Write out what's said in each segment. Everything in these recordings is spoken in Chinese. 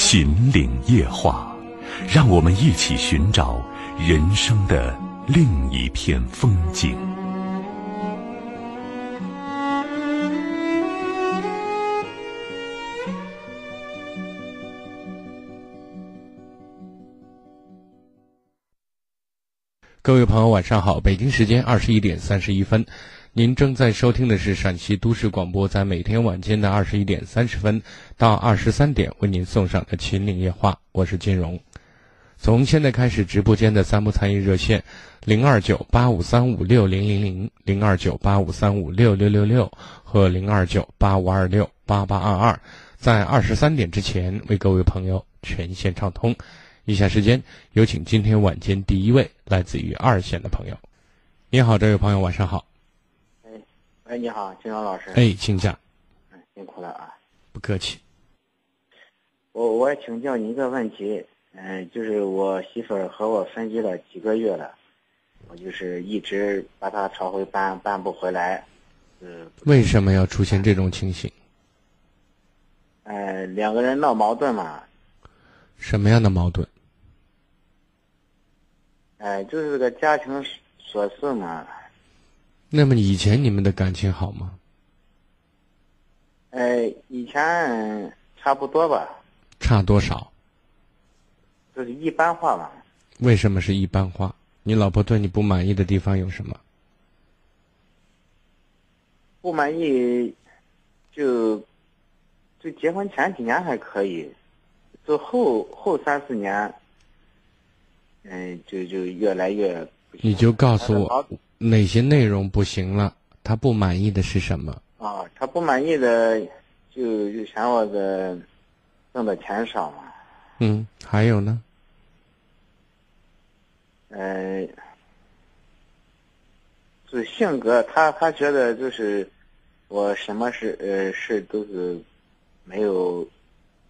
秦岭夜话，让我们一起寻找人生的另一片风景。各位朋友，晚上好！北京时间二十一点三十一分，您正在收听的是陕西都市广播，在每天晚间的二十一点三十分到二十三点为您送上的《秦岭夜话》，我是金荣。从现在开始，直播间的三部参与热线零二九八五三五六零零零、零二九八五三五六六六六和零二九八五二六八八二二，在二十三点之前为各位朋友全线畅通。以下时间有请今天晚间第一位来自于二线的朋友。你好，这位朋友，晚上好。哎，哎，你好，金荣老师。哎，请讲。嗯，辛苦了啊。不客气。我我请教您一个问题，嗯，就是我媳妇儿和我分居了几个月了，我就是一直把她吵回搬，搬不回来。嗯。为什么要出现这种情形？哎，两个人闹矛盾嘛。什么样的矛盾？哎，就是这个家庭琐事嘛。那么以前你们的感情好吗？哎，以前差不多吧。差多少？就是一般化吧。为什么是一般化？你老婆对你不满意的地方有什么？不满意，就就结婚前几年还可以，就后后三四年。嗯，就就越来越。你就告诉我哪些内容不行了？他不满意的是什么？啊，他不满意的就就嫌我的挣的钱少嘛。嗯，还有呢？嗯，就性格，他他觉得就是我什么事呃事都是没有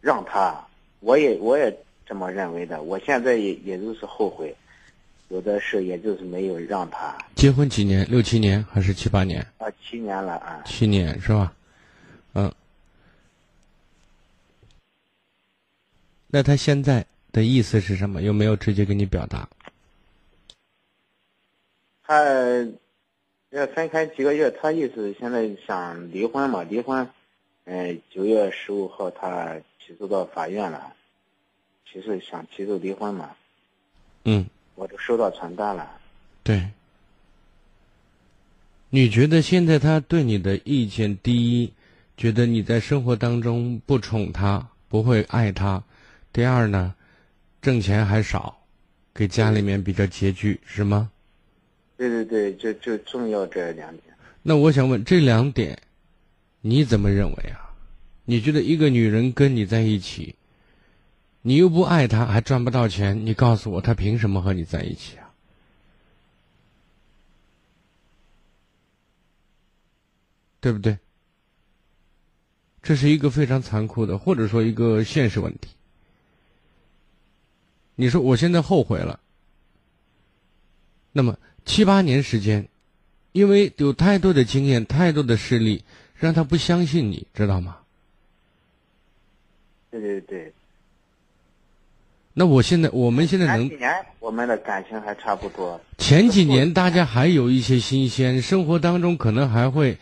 让他，我也我也。这么认为的，我现在也也就是后悔，有的是也就是没有让他结婚几年，六七年还是七八年？啊，七年了啊。七年是吧？嗯。那他现在的意思是什么？有没有直接跟你表达？他要分开几个月，他意思现在想离婚嘛？离婚，嗯，九月十五号他起诉到法院了。其实想起诉离婚嘛，嗯，我都收到传单了。对，你觉得现在他对你的意见，第一，觉得你在生活当中不宠他，不会爱他；第二呢，挣钱还少，给家里面比较拮据，是吗？对对对，就就重要这两点。那我想问，这两点，你怎么认为啊？你觉得一个女人跟你在一起？你又不爱他，还赚不到钱，你告诉我，他凭什么和你在一起啊？对不对？这是一个非常残酷的，或者说一个现实问题。你说我现在后悔了，那么七八年时间，因为有太多的经验、太多的事例，让他不相信你，知道吗？对对对。那我现在，我们现在能前几年我们的感情还差不多。前几年大家还有一些新鲜，生活当中可能还会，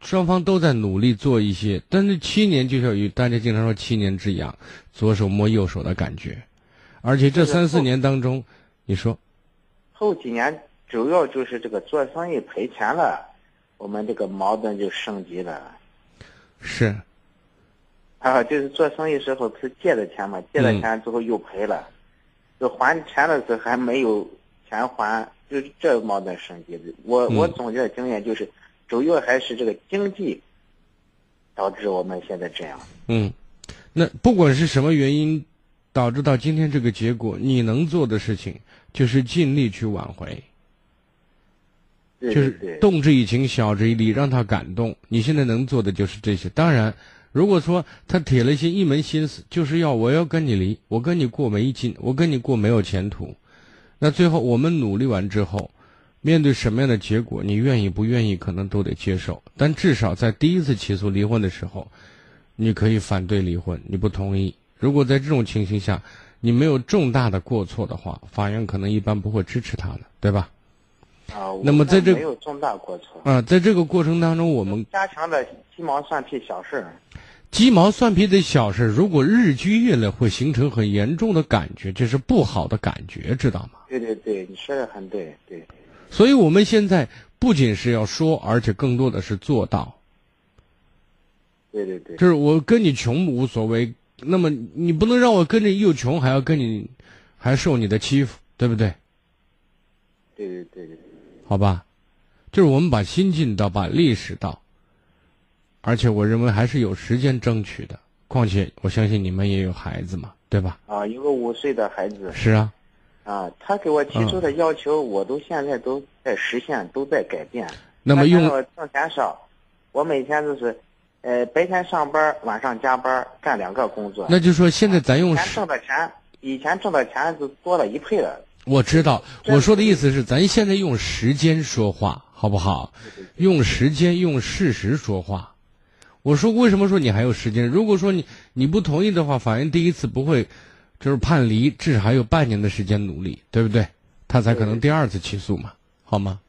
双方都在努力做一些。但是七年就像与大家经常说七年之痒，左手摸右手的感觉。而且这三四年当中，你说，后几年主要就是这个做生意赔钱了，我们这个矛盾就升级了。是。啊，就是做生意时候是借的钱嘛，借了钱之后又赔了，就还钱的时候还没有钱还，就是这矛盾升级的。我我总结的经验就是，主要还是这个经济导致我们现在这样。嗯，那不管是什么原因，导致到今天这个结果，你能做的事情就是尽力去挽回，就是动之以情，晓之以理，让他感动。你现在能做的就是这些。当然，如果说他铁了心，一门心思就是要我要跟你离，我跟你过没劲，我跟你过没有前途，那最后我们努力完之后，面对什么样的结果，你愿意不愿意，可能都得接受。但至少在第一次起诉离婚的时候，你可以反对离婚，你不同意。如果在这种情形下，你没有重大的过错的话，法院可能一般不会支持他的，对吧？啊，那么在这没有重大过错啊，在这个过程当中，我们加强的鸡毛蒜皮小事鸡毛蒜皮的小事，如果日积月累，会形成很严重的感觉，这是不好的感觉，知道吗？对对对，你说的很对，对。所以我们现在不仅是要说，而且更多的是做到。对对对，就是我跟你穷无所谓。那么你不能让我跟着又穷还要跟你，还受你的欺负，对不对？对对对对。好吧，就是我们把心尽到，把力使到，而且我认为还是有时间争取的。况且我相信你们也有孩子嘛，对吧？啊，一个五岁的孩子。是啊。啊，他给我提出的要求，我都现在都在实现，都在改变。那么用挣钱少，我每天就是。呃，白天上班，晚上加班，干两个工作。那就说现在咱用以前挣的钱，以前挣的钱就多了一倍了。我知道，我说的意思是，咱现在用时间说话，好不好？用时间，用事实说话。我说为什么说你还有时间？如果说你你不同意的话，法院第一次不会就是判离，至少还有半年的时间努力，对不对？他才可能第二次起诉嘛，好吗？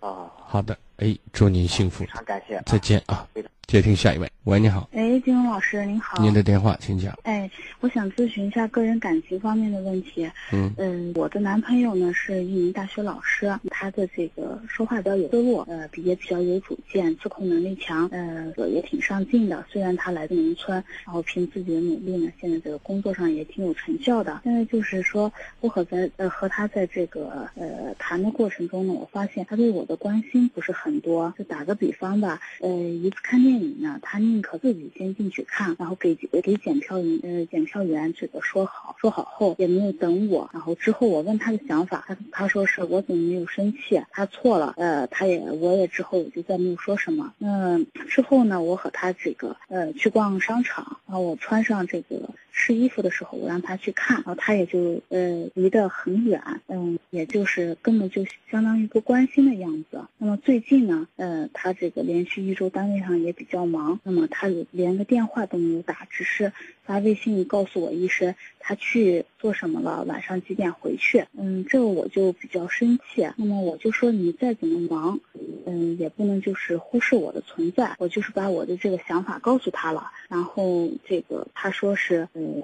啊，好的，哎，祝您幸福，非常感谢，再见啊。接听下一位，喂，你好。哎，金融老师您好。您的电话，请讲。哎，我想咨询一下个人感情方面的问题。嗯嗯，我的男朋友呢是一名大学老师，他的这个说话比较有思路，呃，也比较有主见，自控能力强，呃，也挺上进的。虽然他来自农村，然后凭自己的努力呢，现在这个工作上也挺有成效的。现在就是说，我和在呃和他在这个呃谈的过程中呢，我发现他对我的关心不是很多。就打个比方吧，呃，一次看电影。呢，他宁可自己先进去看，然后给给检票员呃检票员这个说好，说好后也没有等我，然后之后我问他的想法，他他说是我怎么没有生气，他错了，呃，他也我也之后我就再没有说什么。那之后呢，我和他这个呃去逛商场，然后我穿上这个。试衣服的时候，我让他去看，然后他也就呃离得很远，嗯，也就是根本就相当于不关心的样子。那么最近呢，呃，他这个连续一周单位上也比较忙，那么他连个电话都没有打，只是发微信告诉我一声他去做什么了，晚上几点回去。嗯，这个我就比较生气。那么我就说你再怎么忙，嗯，也不能就是忽视我的存在。我就是把我的这个想法告诉他了，然后这个他说是。嗯，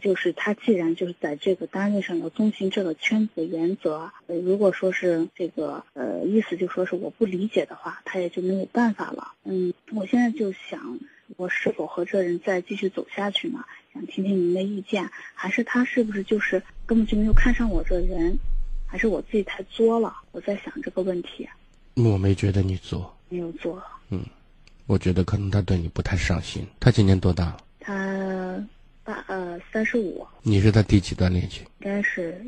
就是他既然就是在这个单位上要遵循这个圈子的原则，呃，如果说是这个呃意思就说是我不理解的话，他也就没有办法了。嗯，我现在就想，我是否和这人再继续走下去呢？想听听您的意见，还是他是不是就是根本就没有看上我这人，还是我自己太作了？我在想这个问题。我没觉得你作，没有作。嗯，我觉得可能他对你不太上心。他今年多大了？他八呃三十五，你是他第几段恋情？应该是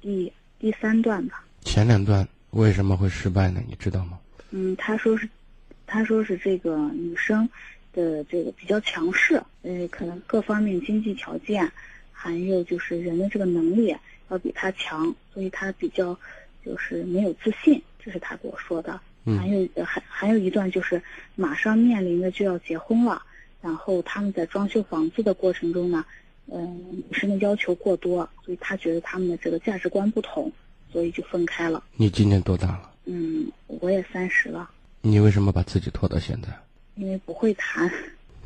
第第三段吧。前两段为什么会失败呢？你知道吗？嗯，他说是，他说是这个女生的这个比较强势，呃，可能各方面经济条件，还有就是人的这个能力要比他强，所以他比较就是没有自信，这是他给我说的。还有还还有一段就是马上面临的就要结婚了。然后他们在装修房子的过程中呢，嗯，女生的要求过多，所以他觉得他们的这个价值观不同，所以就分开了。你今年多大了？嗯，我也三十了。你为什么把自己拖到现在？因为不会谈。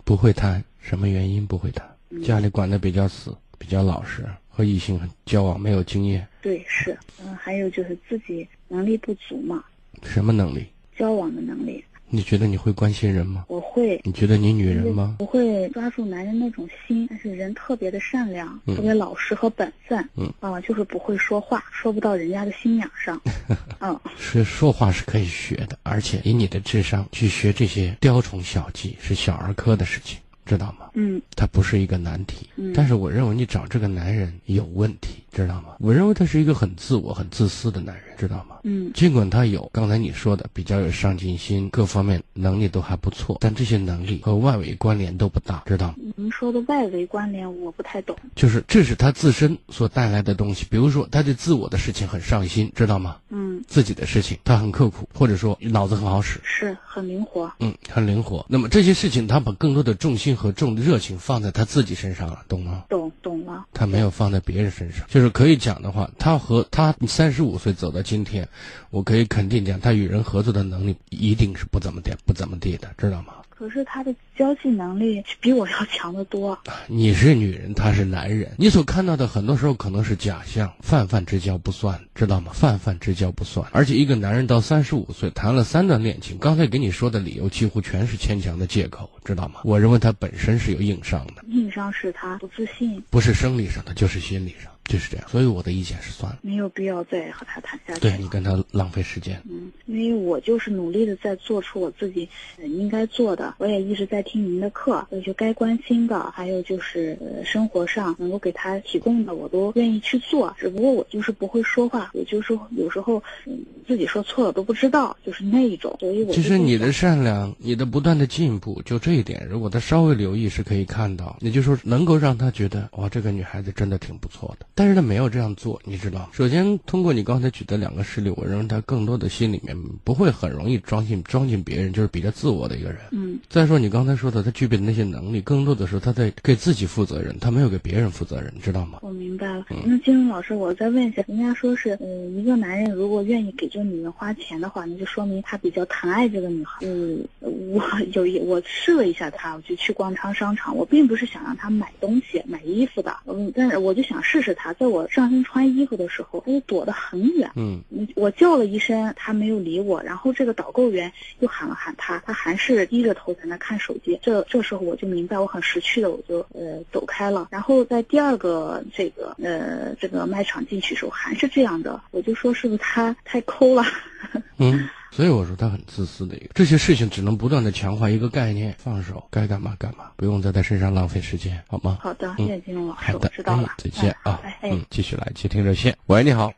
不会谈，什么原因不会谈？家里管的比较死，比较老实，和异性交往没有经验。对，是，嗯，还有就是自己能力不足嘛。什么能力？交往的能力。你觉得你会关心人吗？我会。你觉得你女人吗？不会抓住男人那种心，但是人特别的善良，特别老实和本分。嗯啊，就是不会说话，说不到人家的心眼上。嗯，是说话是可以学的，而且以你的智商去学这些雕虫小技是小儿科的事情，知道吗？嗯他不是一个难题。嗯，但是我认为你找这个男人有问题，知道吗？我认为他是一个很自我、很自私的男人，知道吗？嗯尽管他有刚才你说的比较有上进心，各方面能力都还不错，但这些能力和外围关联都不大，知道吗？您说的外围关联我不太懂。就是这是他自身所带来的东西。比如说，他对自我的事情很上心，知道吗？嗯，自己的事情他很刻苦，或者说脑子很好使，是很灵活。嗯，很灵活。那么这些事情，他把更多的重心和重热情放在他自己身上了，懂吗？懂懂了。他没有放在别人身上，就是可以讲的话，他和他三十五岁走到今天，我可以肯定讲，他与人合作的能力一定是不怎么地不怎么地的，知道吗？可是他的交际能力比我要强得多。你是女人，他是男人，你所看到的很多时候可能是假象，泛泛之交不算，知道吗？泛泛之交不算。而且一个男人到三十五岁谈了三段恋情，刚才给你说的理由几乎全是牵强的借口，知道吗？我认为他本身是有硬伤的，硬伤是他不自信，不是生理上的，就是心理上，就是这样。所以我的意见是算了，没有必要再和他谈下去。对你跟他浪费时间。嗯，因为我就是努力的在做出我自己呃应该做的，我也一直在听您的课，所以就该关心的，还有就是呃生活上能够给他提供的，我都愿意去做。只不过我就是不会说话，我就是有时候嗯自己说错了都不知道，就是那一种。所以我其实你的善良，你的不断的进步，就这一点，如果他稍微留意是可以看到，也就是说能够让他觉得哇，这个女孩子真的挺不错的。但是他没有这样做，你知道？首先，通过你刚才举的两个事例，我认为他更多的心里面不会很容易装进装进别人，就是比较自我的一个人。嗯再说你刚才说的，他具备的那些能力，更多的时候他在给自己负责任，他没有给别人负责任，你知道吗？我明白了。嗯那金融老师，我再问一下，人家说是，呃，一个男人如果愿意给这个女人花钱的话，那就说明他比较疼爱这个女孩。嗯，我有一我试了一下他，我就去逛超商场，我并不是想让他买东西、买衣服的，嗯，但是我就想试试他，在我上身穿衣服的时候，他就躲得很远。嗯，嗯我叫了一声，他没有理我，然后这个导购员又喊了喊他，他还是低着头在那看手机。这这时候我就明白我很识趣的，我就呃走开了。然后在第二个这个呃这个卖场进去的时候还是这样的，我就说是不是他太抠了？嗯，所以我说他很自私的一个，这些事情只能不断的强化一个概念，放手，该干嘛干嘛，不用在他身上浪费时间，好吗？好的，嗯谢谢金融老师，好的，我知道了哎。再见啊哎，哎嗯，继续来接听热线。喂，你好，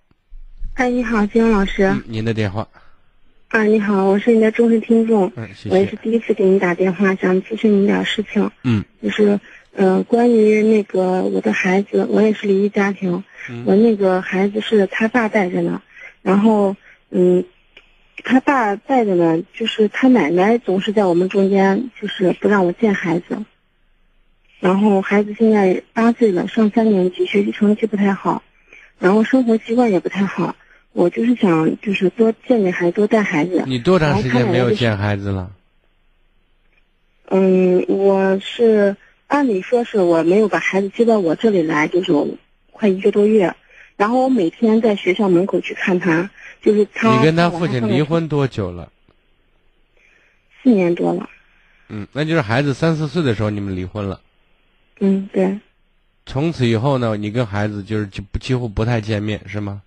哎，你好，金融老师。嗯，您的电话，啊，你好，我是你的忠实听众，嗯，谢谢我也是，第一次给你打电话，想咨询你点事情。嗯，就是，呃，关于那个我的孩子，我也是离异家庭，嗯我那个孩子是他爸带着呢，然后，嗯，他爸带着呢，就是他奶奶总是在我们中间，就是不让我见孩子。然后孩子现在八岁了，上三年级，学习成绩不太好，然后生活习惯也不太好。我就是想，就是多见见孩子，多带孩子。你多长时间没有见孩子了？嗯，我是按理说是我没有把孩子接到我这里来，就是我快一个多月。然后我每天在学校门口去看他，就是他。你跟他父亲离婚多久了？四年多了。嗯，那就是孩子三四岁的时候你们离婚了。嗯，对，从此以后呢，你跟孩子就是就几乎不太见面，是吗？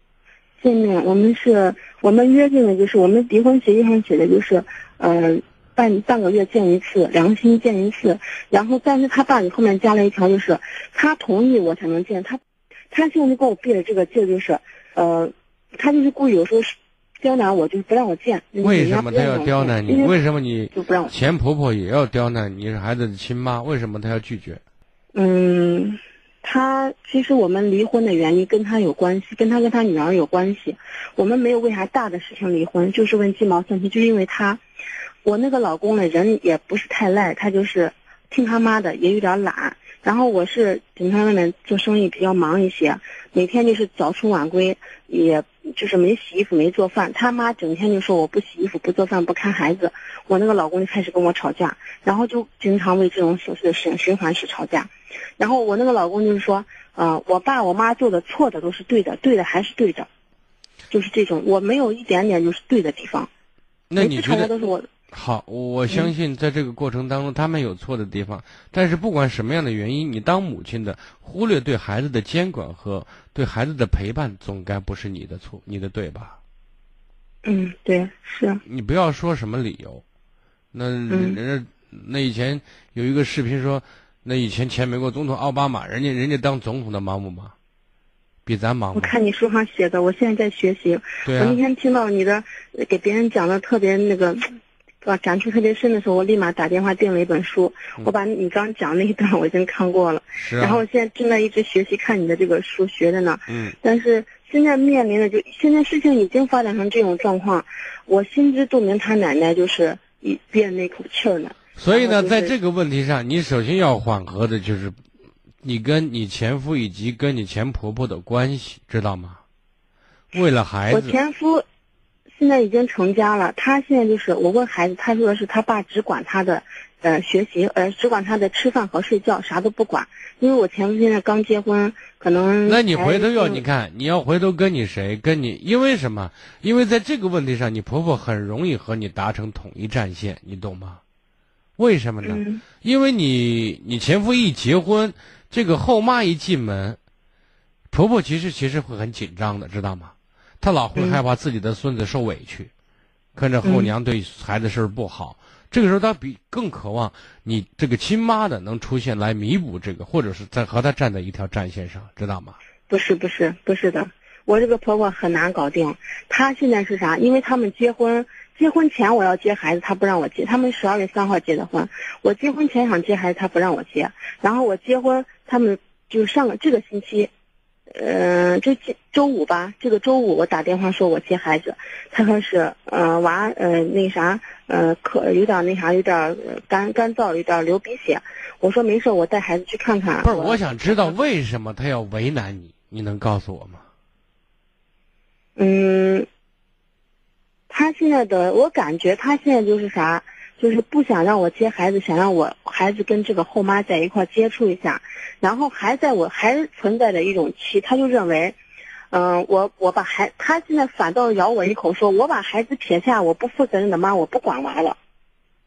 见面我们是我们约定的就是我们离婚协议上写的就是，呃，半半个月见一次，两个星期见一次。然后，但是他爸你后面加了一条，就是他同意我才能见他。他现在就跟我憋的这个劲就是，呃，他就是故意有时候是刁难我，就是不让我见。为什么他要刁难你？为为什么你就不让我？前婆婆也要刁难你？是孩子的亲妈，为什么她要拒绝？嗯，他其实我们离婚的原因跟他有关系，跟他跟他女儿有关系。我们没有为啥大的事情离婚，就是问鸡毛蒜皮，就因为他，我那个老公呢人也不是太赖，他就是听他妈的，也有点懒。然后我是经常外面做生意比较忙一些，每天就是早出晚归，也就是没洗衣服没做饭。他妈整天就说我不洗衣服不做饭不看孩子，我那个老公就开始跟我吵架，然后就经常为这种琐碎的事情循环式吵架。然后我那个老公就是说，呃，我爸我妈做的错的都是对的，对的还是对的，就是这种，我没有一点点就是对的地方。那你觉得都是我，好？我相信在这个过程当中，他们有错的地方，但是不管什么样的原因，你当母亲的忽略对孩子的监管和对孩子的陪伴，总该不是你的错，你的对吧？嗯，对，是，你不要说什么理由，那嗯人家那以前有一个视频说，那以前前美国总统奥巴马，人家人家当总统的忙不忙？比咱忙？我看你书上写的，我现在在学习。对啊我那，天听到你的给别人讲的特别那个，啊，感触特别深的时候，我立马打电话订了一本书。我把你刚讲那一段我已经看过了，是啊然后，现在正在一直学习看你的这个书学着呢。嗯，但是现在面临的就现在事情已经发展成这种状况，我心知肚明，他奶奶就是一憋那口气儿呢。所以呢，就是在这个问题上，你首先要缓和的就是你跟你前夫以及跟你前婆婆的关系，知道吗？为了孩子我，前夫现在已经成家了，他现在就是我问孩子，他说的是他爸只管他的呃学习，呃只管他的吃饭和睡觉，啥都不管。因为我前夫现在刚结婚，可能那你回头要你看，你要回头跟你谁，跟你，因为什么？因为在这个问题上，你婆婆很容易和你达成统一战线，你懂吗？为什么呢？嗯因为你你前夫一结婚，这个后妈一进门，婆婆其实其实会很紧张的，知道吗？她老会嗯害怕自己的孙子受委屈，看着后娘对孩子事儿不好，这个时候她比更渴望你这个亲妈的能出现来弥补这个，或者是在和她站在一条战线上，知道吗？不是不是不是的，我这个婆婆很难搞定。她现在是啥？因为他们结婚，结婚前我要接孩子，他不让我接。他们十二月三号结的婚，我结婚前想接孩子，他不让我接。然后我结婚，他们就上个这个星期，呃，这这周五吧，这个周五我打电话说我接孩子，他说是呃娃呃那啥呃可有点那啥有点呃干干燥有点流鼻血，我说没事，我带孩子去看看。不是，我想知道为什么他要为难你，你能告诉我吗？嗯，他现在的我感觉他现在就是啥，就是不想让我接孩子，想让我孩子跟这个后妈在一块接触一下，然后还在我还存在着一种气，他就认为，嗯、我我把孩他现在反倒咬我一口说，我把孩子撇下，我不负责任的妈，我不管娃了。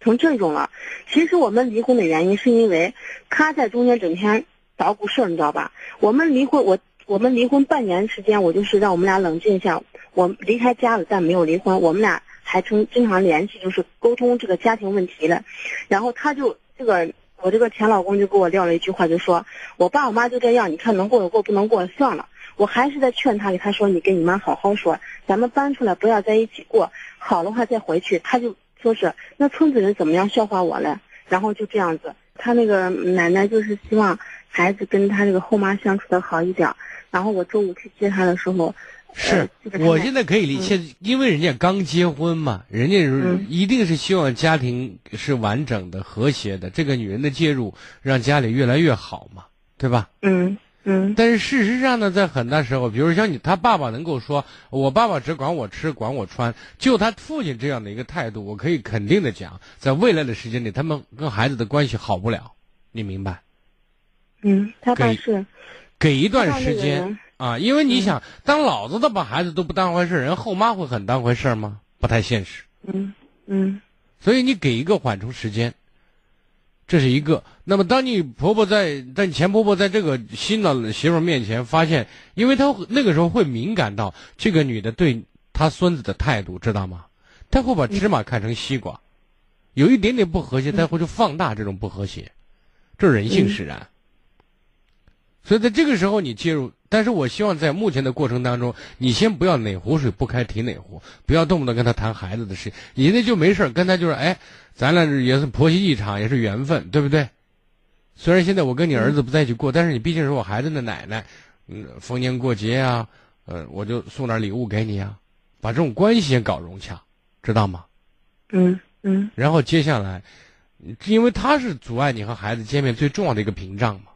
成这种了，其实我们离婚的原因是因为他在中间整天捣鼓事儿，你知道吧？我们离婚，我我们离婚半年时间，我就是让我们俩冷静一下。我离开家了，但没有离婚，我们俩还经经常联系，就是沟通这个家庭问题的。然后他就这个我这个前老公就给我撂了一句话，就说我爸我妈就这样，你看能过就过，不能过算了。我还是在劝他，给他说你跟你妈好好说，咱们搬出来不要在一起过，好的话再回去。他就说是那村子人怎么样笑话我嘞？然后就这样子，他那个奶奶就是希望孩子跟他这个后妈相处的好一点。然后我周五去接他的时候，是我现在可以理解，因为人家刚结婚嘛，人家一定是希望家庭是完整的、和谐的。这个女人的介入，让家里越来越好嘛，对吧？嗯嗯但是事实上呢，在很大时候，比如像你他爸爸能够说，我爸爸只管我吃，管我穿，就他父亲这样的一个态度，我可以肯定的讲，在未来的时间里，他们跟孩子的关系好不了，你明白？嗯，他爸给是给一段时间啊，因为你嗯想，当老子的把孩子都不当回事儿，人后妈会很当回事儿吗？不太现实。嗯嗯所以你给一个缓冲时间，这是一个。那么，当你婆婆在在你前婆婆在这个新的媳妇儿面前发现，因为她那个时候会敏感到这个女的对她孙子的态度，知道吗？她会把芝麻看成西瓜，有一点点不和谐，她会去放大这种不和谐，这是人性使然。所以在这个时候你介入，但是我希望在目前的过程当中，你先不要哪壶水不开提哪壶，不要动不动跟他谈孩子的事，你那就没事儿跟他就是哎，咱俩也是婆媳一场，也是缘分，对不对？虽然现在我跟你儿子不在一起过，但是你毕竟是我孩子的奶奶，嗯，逢年过节啊，呃，我就送点礼物给你啊，把这种关系先搞融洽，知道吗？嗯嗯然后接下来，因为他是阻碍你和孩子见面最重要的一个屏障嘛。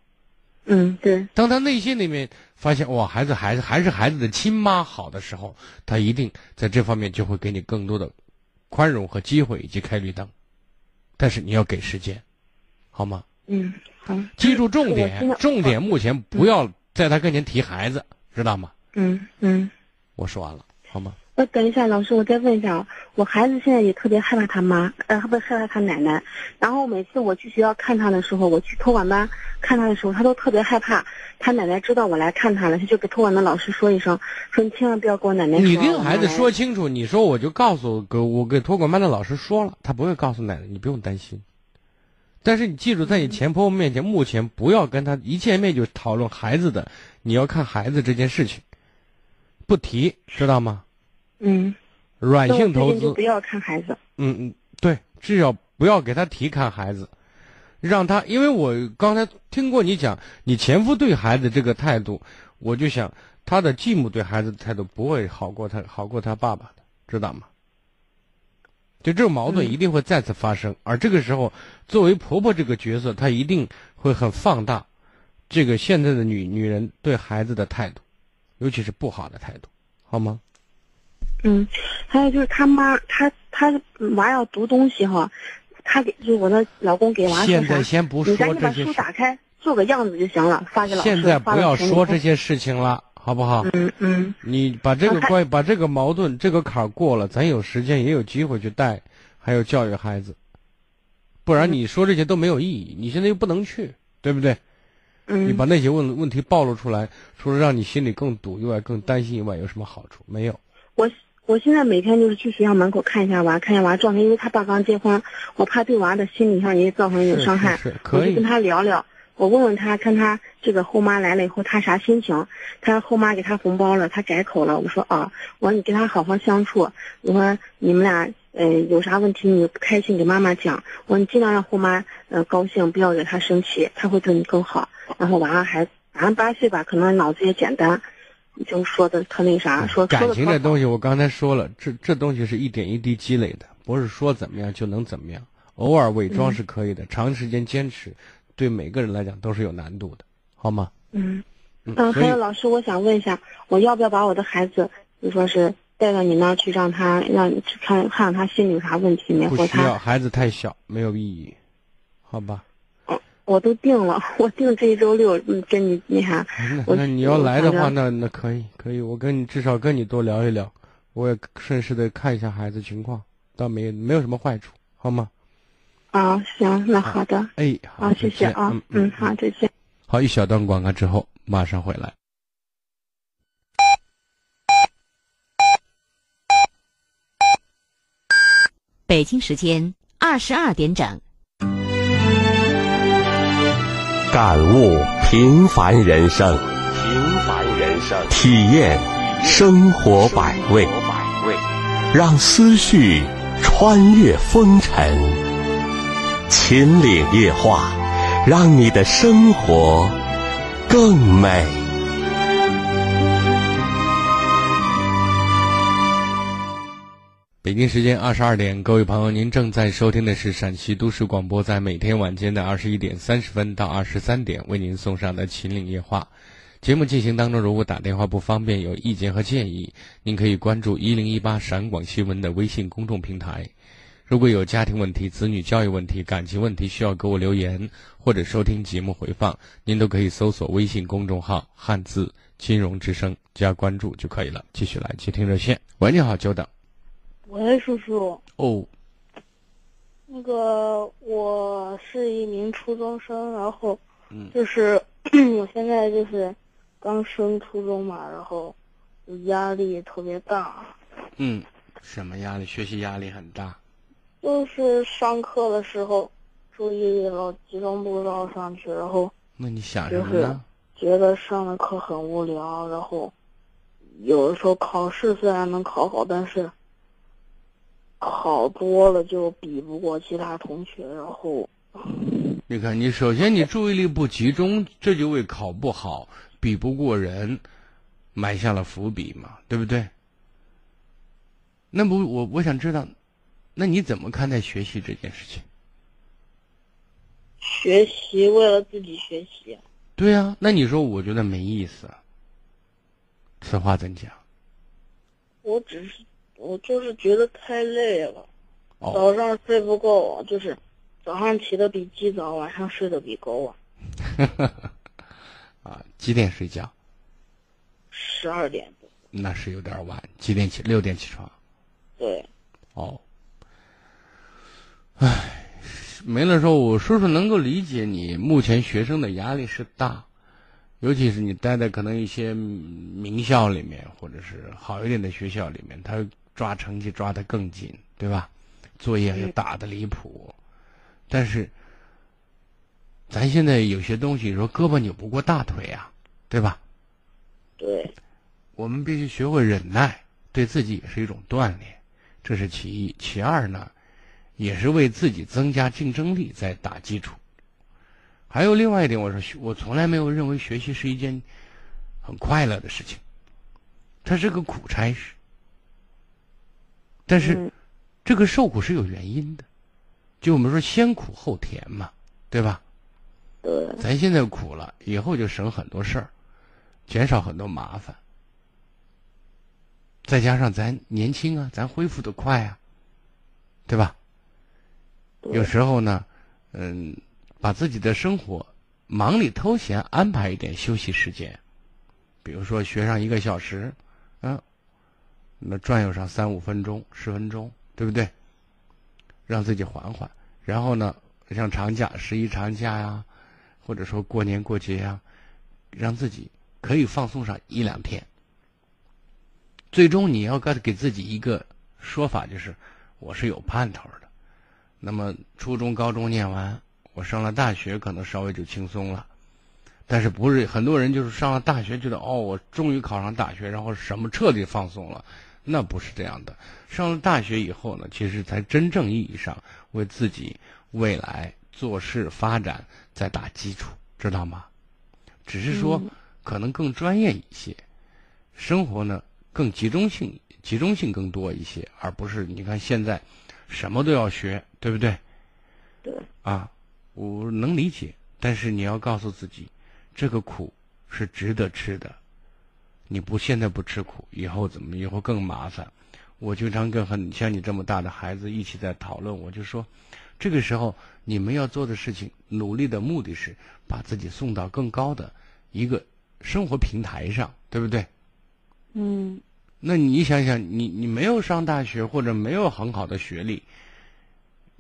嗯，对，当他内心里面发现哇，孩子孩子还是孩子的亲妈好的时候，他一定在这方面就会给你更多的宽容和机会以及开绿灯，但是你要给时间，好吗？嗯好，记住重点，重点目前不要在他跟前提孩子，知道吗？嗯嗯。我说完了，好吗？呃，等一下，老师，我再问一下啊，我孩子现在也特别害怕他妈，呃，不害怕他奶奶。然后每次我去学校看他的时候，我去托管班看他的时候，他都特别害怕。他奶奶知道我来看他了，他就给托管的老师说一声，说你千万不要跟我奶奶说。你跟孩子说清楚，你说我就告诉给我给托管班的老师说了，他不会告诉奶奶，你不用担心。但是你记住，在你前婆婆面前，目前不要跟他一见面就讨论孩子的，你要看孩子这件事情，不提，知道吗？嗯，软性投资不，要看孩子。嗯嗯，对，至少不要给他提看孩子，让他，因为我刚才听过你讲你前夫对孩子这个态度，我就想他的继母对孩子的态度不会好过他好过他爸爸的，知道吗？就这种矛盾嗯一定会再次发生，而这个时候，作为婆婆这个角色，她一定会很放大这个现在的女女人对孩子的态度，尤其是不好的态度，好吗？嗯，还有就是他妈，他他娃要读东西哈，他给就我那老公给娃说现在？先不说你赶紧把书打开，做个样子就行了，发给老师。现在不要说这。些事情了，好不好？嗯嗯你把这个关把这个矛盾这个坎儿过了，咱有时间也有机会去带，还有教育孩子，不然嗯你说这些都没有意义。你现在又不能去，对不对？嗯。你把那些问问题暴露出来，除了让你心里更堵以外，更担心以外，有什么好处？没有。我我现在每天就是去学校门口看一下娃，看一下娃状态，因为他爸刚结婚，我怕对娃的心理上也造成一种伤害。是是可以我就跟他聊聊，我问问他，看他这个后妈来了以后他啥心情。他后妈给他红包了，他改口了。我说啊，我说你跟他好好相处。我说你们俩呃有啥问题你不开心给妈妈讲。我说你尽量让后妈呃高兴，不要惹她生气，她会对你更好。然后娃还反正八岁吧，可能脑子也简单，就说的特那啥，说感情这东西。我刚才说了，这这东西是一点一滴积累的，不是说怎么样就能怎么样。偶尔伪装是可以的，长时间坚持，对每个人来讲都是有难度的，好吗？嗯。还有老师，我想问一下，我要不要把我的孩子，就说是带到你那儿去，让他让你去看看看他心里有啥问题没，或不需要，孩子太小，没有意义，好吧？我都定了，我定这一周六，嗯，跟你那啥，那那你要来的话，那那可以可以，我跟你至少跟你多聊一聊，我也顺势的看一下孩子情况，倒没没有什么坏处，好吗？啊，行，那好的，哎，好，啊，谢谢啊，嗯嗯，好，再见。好，一小段广告之后马上回来。北京时间二十二点整。感悟平凡人生，平凡人生，体验生活百味，让思绪穿越风尘。秦岭夜话，让你的生活更美。北京时间二十二点，各位朋友，您正在收听的是陕西都市广播，在每天晚间的二十一点三十分到二十三点为您送上的《秦岭夜话》节目进行当中，如果打电话不方便，有意见和建议，您可以关注一零一八陕广新闻的微信公众平台。如果有家庭问题、子女教育问题、感情问题需要给我留言或者收听节目回放，您都可以搜索微信公众号“汉字金融之声”加关注就可以了。继续来接听热线，喂，你好，久等。喂，叔叔，哦，那个我是一名初中生，然后嗯就是 我现在就是刚升初中嘛，然后压力特别大，嗯，什么压力？学习压力很大。就是上课的时候注意力老集中不到上去，然后那你想什就是么呢？觉得上的课很无聊，然后有的时候考试虽然能考好，但是考多了就比不过其他同学，然后 你看，你首先你注意力不集中，这就为考不好、比不过人埋下了伏笔嘛，对不对？那不，我我想知道，那你怎么看待学习这件事情？学习为了自己学习。对呀、那你说，我觉得没意思。此话怎讲？我只是我就是觉得太累了，哦，早上睡不够，就是早上起的比鸡早，晚上睡得比狗晚，啊，几点睡觉？十二点多。那是有点晚。几点起？六点起床。对，哦，唉，没了说，我叔叔能够理解你目前学生的压力是大，尤其是你待在可能一些名校里面，或者是好一点的学校里面，他抓成绩抓得更紧，对吧？作业又打得离谱，但是咱现在有些东西说胳膊扭不过大腿啊，对吧？对，我们必须学会忍耐，对自己也是一种锻炼，这是其一。其二呢，也是为自己增加竞争力在打基础。还有另外一点，我说我从来没有认为学习是一件很快乐的事情，它是个苦差事。但是这个受苦是有原因的，就我们说先苦后甜嘛，对吧？对，咱现在苦了，以后就省很多事儿，减少很多麻烦。再加上咱年轻啊，咱恢复的快啊，对吧？有时候呢，嗯，把自己的生活忙里偷闲安排一点休息时间，比如说学上一个小时，嗯，那转悠上三五分钟、十分钟，对不对？让自己缓缓。然后呢，像长假、十一长假呀，或者说过年过节呀，让自己可以放松上一两天。最终你要给给自己一个说法，就是我是有盼头的。那么初中、高中念完，我上了大学，可能稍微就轻松了。但是不是很多人就是上了大学，觉得哦，我终于考上大学，然后什么彻底放松了？那不是这样的。上了大学以后呢，其实才真正意义上为自己未来做事发展在打基础，知道吗？只是说可能更专业一些，生活呢。更集中性，集中性更多一些，而不是你看现在什么都要学，对不对？对。啊，我能理解，但是你要告诉自己，这个苦是值得吃的。你不现在不吃苦，以后怎么？以后更麻烦。我经常跟很像你这么大的孩子一起在讨论，我就说，这个时候你们要做的事情，努力的目的是把自己送到更高的一个生活平台上，对不对？嗯，那你想想，你你没有上大学或者没有很好的学历，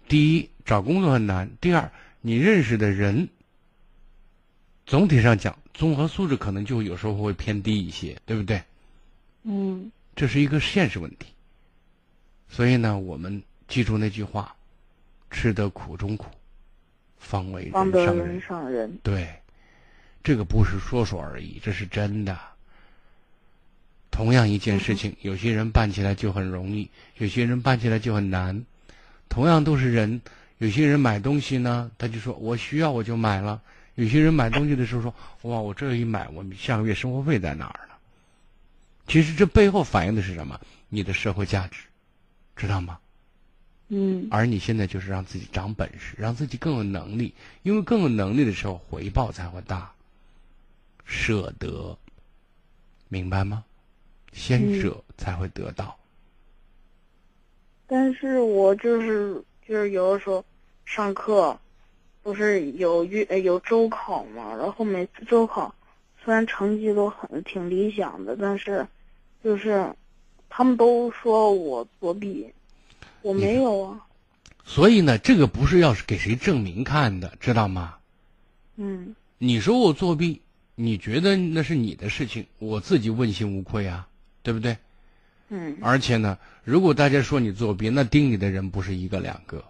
第一找工作很难，第二你认识的人，总体上讲综合素质可能就有时候会偏低一些，对不对？嗯，这是一个现实问题。所以呢，我们记住那句话：吃得苦中苦，方为人上人。对，这个不是说说而已，这是真的。同样一件事情，有些人办起来就很容易，有些人办起来就很难。同样都是人，有些人买东西呢，他就说我需要我就买了；有些人买东西的时候说，哇，我这一买，我下个月生活费在哪儿呢？其实这背后反映的是什么？你的社会价值，知道吗？嗯。而你现在就是让自己长本事，让自己更有能力，因为更有能力的时候，回报才会大。舍得，明白吗？先舍才会得到。但是我就是就是有的时候上课，不是有月有周考嘛，然后每次周考虽然成绩都很挺理想的，但是就是他们都说我作弊，我没有啊。所以呢，这个不是要是给谁证明看的，知道吗？嗯。你说我作弊，你觉得那是你的事情，我自己问心无愧啊。对不对？嗯。而且呢，如果大家说你作弊，那盯你的人不是一个两个，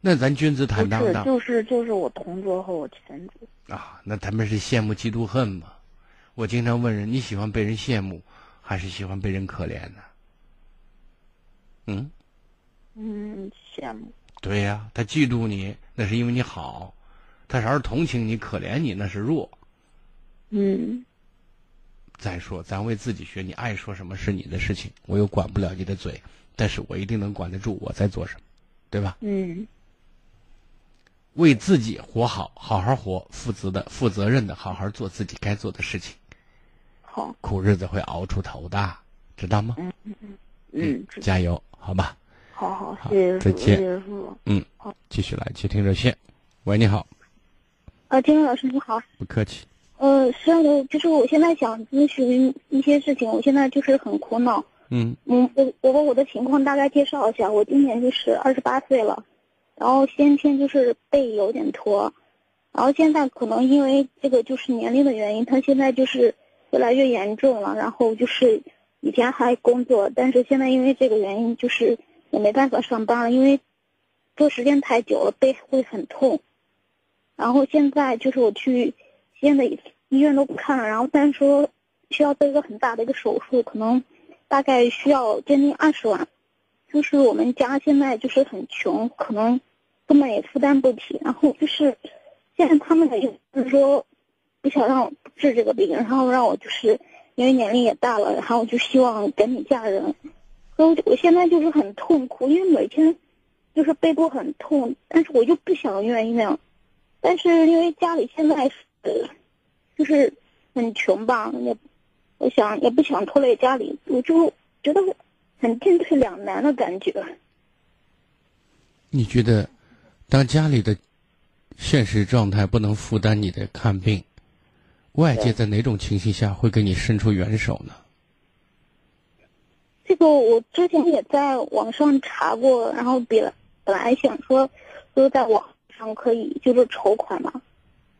那咱君子坦荡荡。就是就是我同桌和我前桌。啊，那他们是羡慕嫉妒恨吗？我经常问人：你喜欢被人羡慕，还是喜欢被人可怜呢？嗯。嗯，羡慕。对呀，他嫉妒你，那是因为你好；他要是同情你、可怜你，那是弱。嗯。再说，咱为自己学，你爱说什么是你的事情，我又管不了你的嘴，但是我一定能管得住我在做什么，对吧？嗯。为自己活好，好好活，负责的、负责任的，好好做自己该做的事情。好。苦日子会熬出头的，知道吗？嗯嗯嗯。嗯，加油，好吧。好好，谢谢再见。谢谢叔。嗯，好，继续来接听热线。喂，你好。啊，金老师你好。不客气。呃，是我就是我现在想咨询一些事情，我现在就是很苦恼。嗯嗯，我我把我的情况大概介绍一下。我今年就是二十八岁了，然后先天就是背有点驼，然后现在可能因为这个就是年龄的原因，他现在就是越来越严重了。然后就是以前还工作，但是现在因为这个原因就是也没办法上班了，因为坐时间太久了，背会很痛。然后现在就是我去西安的医院都不看了，然后但是说需要做一个很大的一个手术，可能大概需要将近二十万。就是我们家现在就是很穷，可能根本也负担不起。然后就是现在他们的意思是说不想让我治这个病，然后让我就是因为年龄也大了，然后就希望赶紧嫁人。所以我现在就是很痛苦，因为每天就是背部很痛，但是我就不想愿意那样。但是因为家里现在是，就是很穷吧，也我想也不想拖累家里，我就觉得很进退两难的感觉。你觉得，当家里的现实状态不能负担你的看病，外界在哪种情形下会给你伸出援手呢？这个我之前也在网上查过，然后本来本来想说，就在网。上可以就是筹款嘛，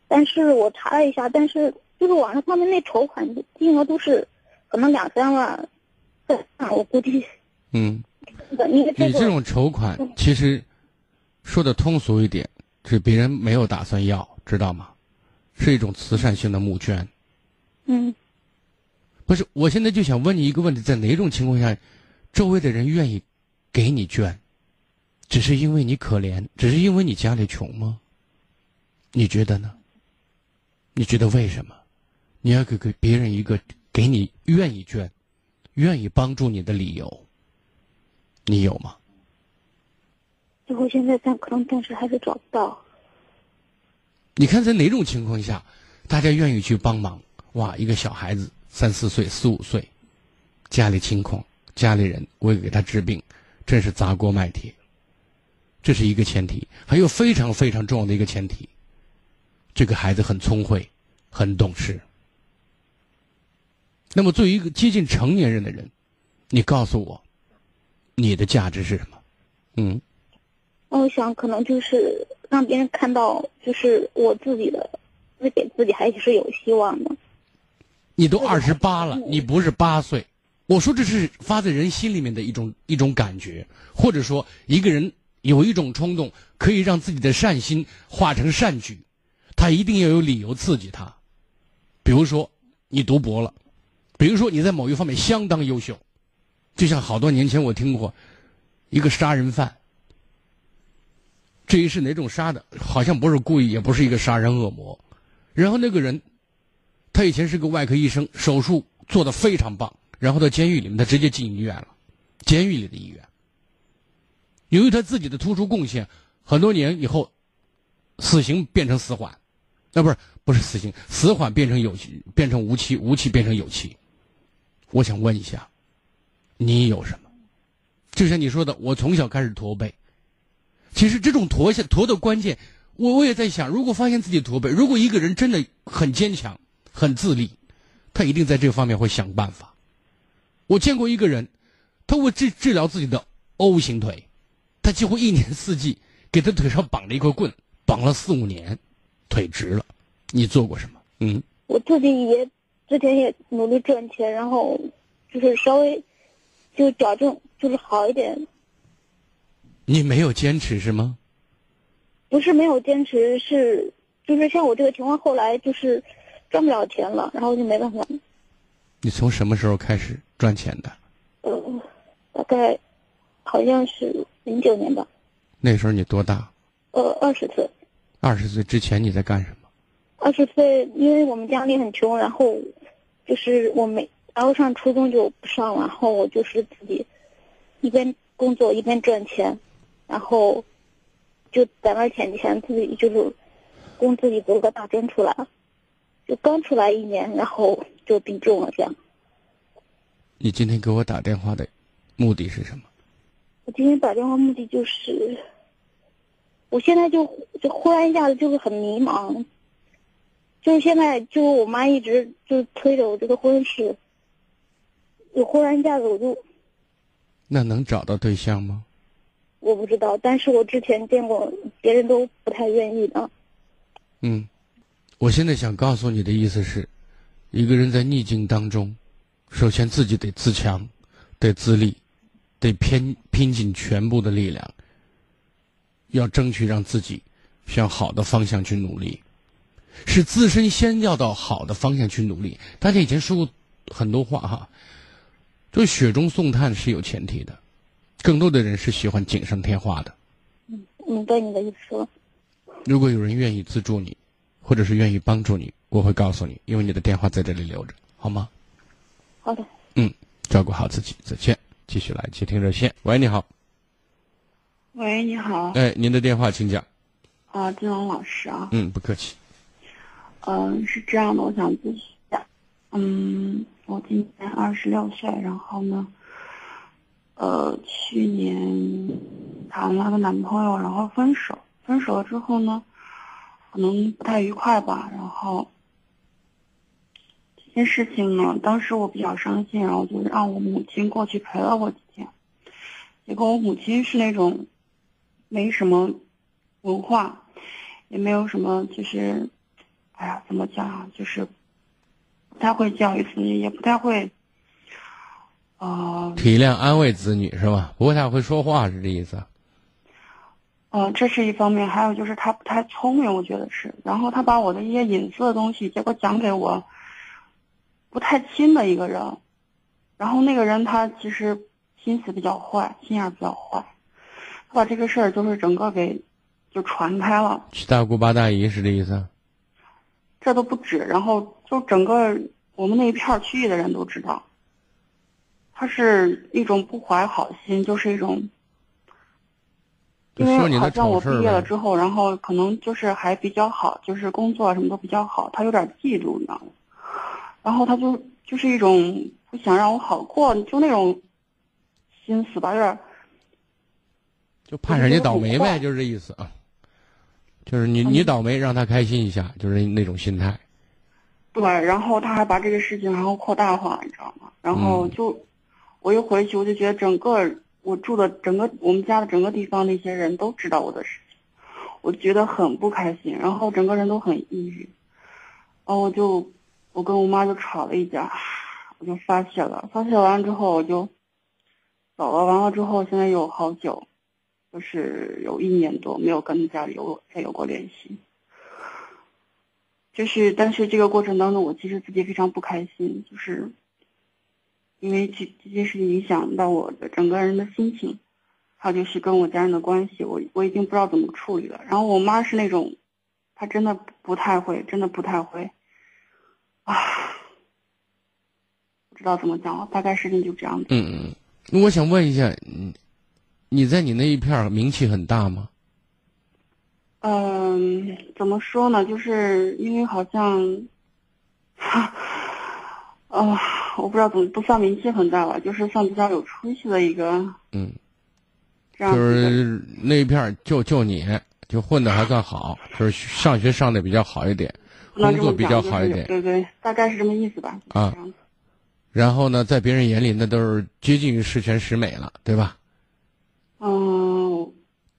但是我查了一下，但是就是网上他们那筹款金额都是可能两三万，我估计。嗯。你这种筹款其实说的通俗一点，是别人没有打算要，知道吗？是一种慈善性的募捐。嗯。不是，我现在就想问你一个问题：在哪种情况下，周围的人愿意给你捐？只是因为你可怜，只是因为你家里穷吗？你觉得呢？你觉得为什么？你要给给别人一个给你愿意捐、愿意帮助你的理由，你有吗？我现在暂可能暂时还是找不到。你看，在哪种情况下，大家愿意去帮忙？哇，一个小孩子三四岁、四五岁，家里情况，家里人为给他治病，真是砸锅卖铁。这是一个前提，还有非常非常重要的一个前提，这个孩子很聪慧，很懂事。那么，作为一个接近成年人的人，你告诉我，你的价值是什么？嗯，我想可能就是让别人看到，就是我自己的，自给自己还是有希望的。你都二十八了，你不是八岁。我说这是发在人心里面的一种一种感觉，或者说一个人。有一种冲动，可以让自己的善心化成善举，他一定要有理由刺激他。比如说，你读博了，比如说你在某一方面相当优秀，就像好多年前我听过一个杀人犯，至于是哪种杀的，好像不是故意，也不是一个杀人恶魔。然后那个人，他以前是个外科医生，手术做的非常棒，然后到监狱里面，他直接进医院了，监狱里的医院。由于他自己的突出贡献，很多年以后，死刑变成死缓，那不是不是死刑，死缓变成有期，变成无期，无期变成有期。我想问一下，你有什么？就像你说的，我从小开始驼背。其实这种驼下驼的关键，我我也在想，如果发现自己驼背，如果一个人真的很坚强、很自立，他一定在这方面会想办法。我见过一个人，他为治治疗自己的 O 型腿。他几乎一年四季给他腿上绑了一根棍，绑了四五年，腿直了。你做过什么？嗯，我自己也之前也努力赚钱，然后就是稍微就矫正，就是好一点。你没有坚持是吗？不是没有坚持，是就是像我这个情况，后来就是赚不了钱了，然后就没办法。你从什么时候开始赚钱的？呃，大概好像是。零九年吧，那时候你多大？呃，二十岁。二十岁之前你在干什么？二十岁，因为我们家里很穷，然后就是我没，然后上初中就不上了，然后我就是自己一边工作一边赚钱，然后就攒了钱钱，自己就是供自己读个大专出来，就刚出来一年，然后就病重了，这样。你今天给我打电话的目的是什么？我今天打电话目的就是，我现在就就忽然一下子就是很迷茫，就是现在就我妈一直就催着我这个婚事，我忽然一下子我就，那能找到对象吗？我不知道，但是我之前见过别人都不太愿意的。嗯，我现在想告诉你的意思是，一个人在逆境当中，首先自己得自强，得自立。得拼拼尽全部的力量，要争取让自己向好的方向去努力，是自身先要到好的方向去努力。大家以前说过很多话哈，就雪中送炭是有前提的，更多的人是喜欢锦上添花的。嗯，明白你的意思了。如果有人愿意资助你，或者是愿意帮助你，我会告诉你，因为你的电话在这里留着，好吗？好的。嗯，照顾好自己，再见。继续来接听热线。喂，你好。喂，你好。哎，您的电话，请讲。啊，金龙老师啊。嗯，不客气。嗯，是这样的，我想咨询一下。嗯，我今年二十六岁，然后呢，呃，去年谈了个男朋友，然后分手。分手了之后呢，可能不太愉快吧。然后这件事情呢，当时我比较伤心，然后就让我母亲过去陪了我几天。结果我母亲是那种没什么文化，也没有什么，就是，哎呀，怎么讲啊？就是不太会教育子女，也不太会，呃，体谅安慰子女是吧？不太会说话是这意思。呃，这是一方面，还有就是他不太聪明，我觉得是。然后他把我的一些隐私的东西，结果讲给我不太亲的一个人。然后那个人他其实心思比较坏，心眼比较坏，他把这个事儿就是整个给就传开了。七大姑八大姨是这意思？这都不止，然后就整个我们那一片区域的人都知道，他是一种不怀好心，就是一种。因为好像我毕业了之后，然后可能就是还比较好，就是工作什么都比较好，他有点嫉妒，你知道吗？然后他就就是一种不想让我好过，就那种心思吧，有点。就怕人家倒霉呗，就是这意思啊。就是你你倒霉，让他开心一下，就是那种心态。对，然后他还把这个事情然后扩大化，你知道吗？然后就我一回去，我就觉得整个。我住的整个我们家的整个地方那些人都知道我的事情，我觉得很不开心，然后整个人都很抑郁，然后我就我跟我妈就吵了一架，我就发泄了，发泄完了之后我就走了，完了之后现在有好久，就是有一年多没有跟家里有再有过联系，就是但是这个过程当中我其实自己非常不开心，就是。因为这这件事情影响到我的整个人的心情，还有就是跟我家人的关系，我我已经不知道怎么处理了。然后我妈是那种，她真的不太会，真的不太会，啊，不知道怎么讲了。大概事情就这样子。嗯嗯，我想问一下，你你在你那一片名气很大吗？嗯，怎么说呢？就是因为好像，哈，啊。我不知道怎么不算名气很大吧，就是算比较有出息的一个。嗯，这样就是那一片就就你就混的还算好，就是上学上的比较好一点，工作比较好一点。对对，大概是这么意思吧。啊。然后呢，在别人眼里那都是接近于十全十美了，对吧？嗯。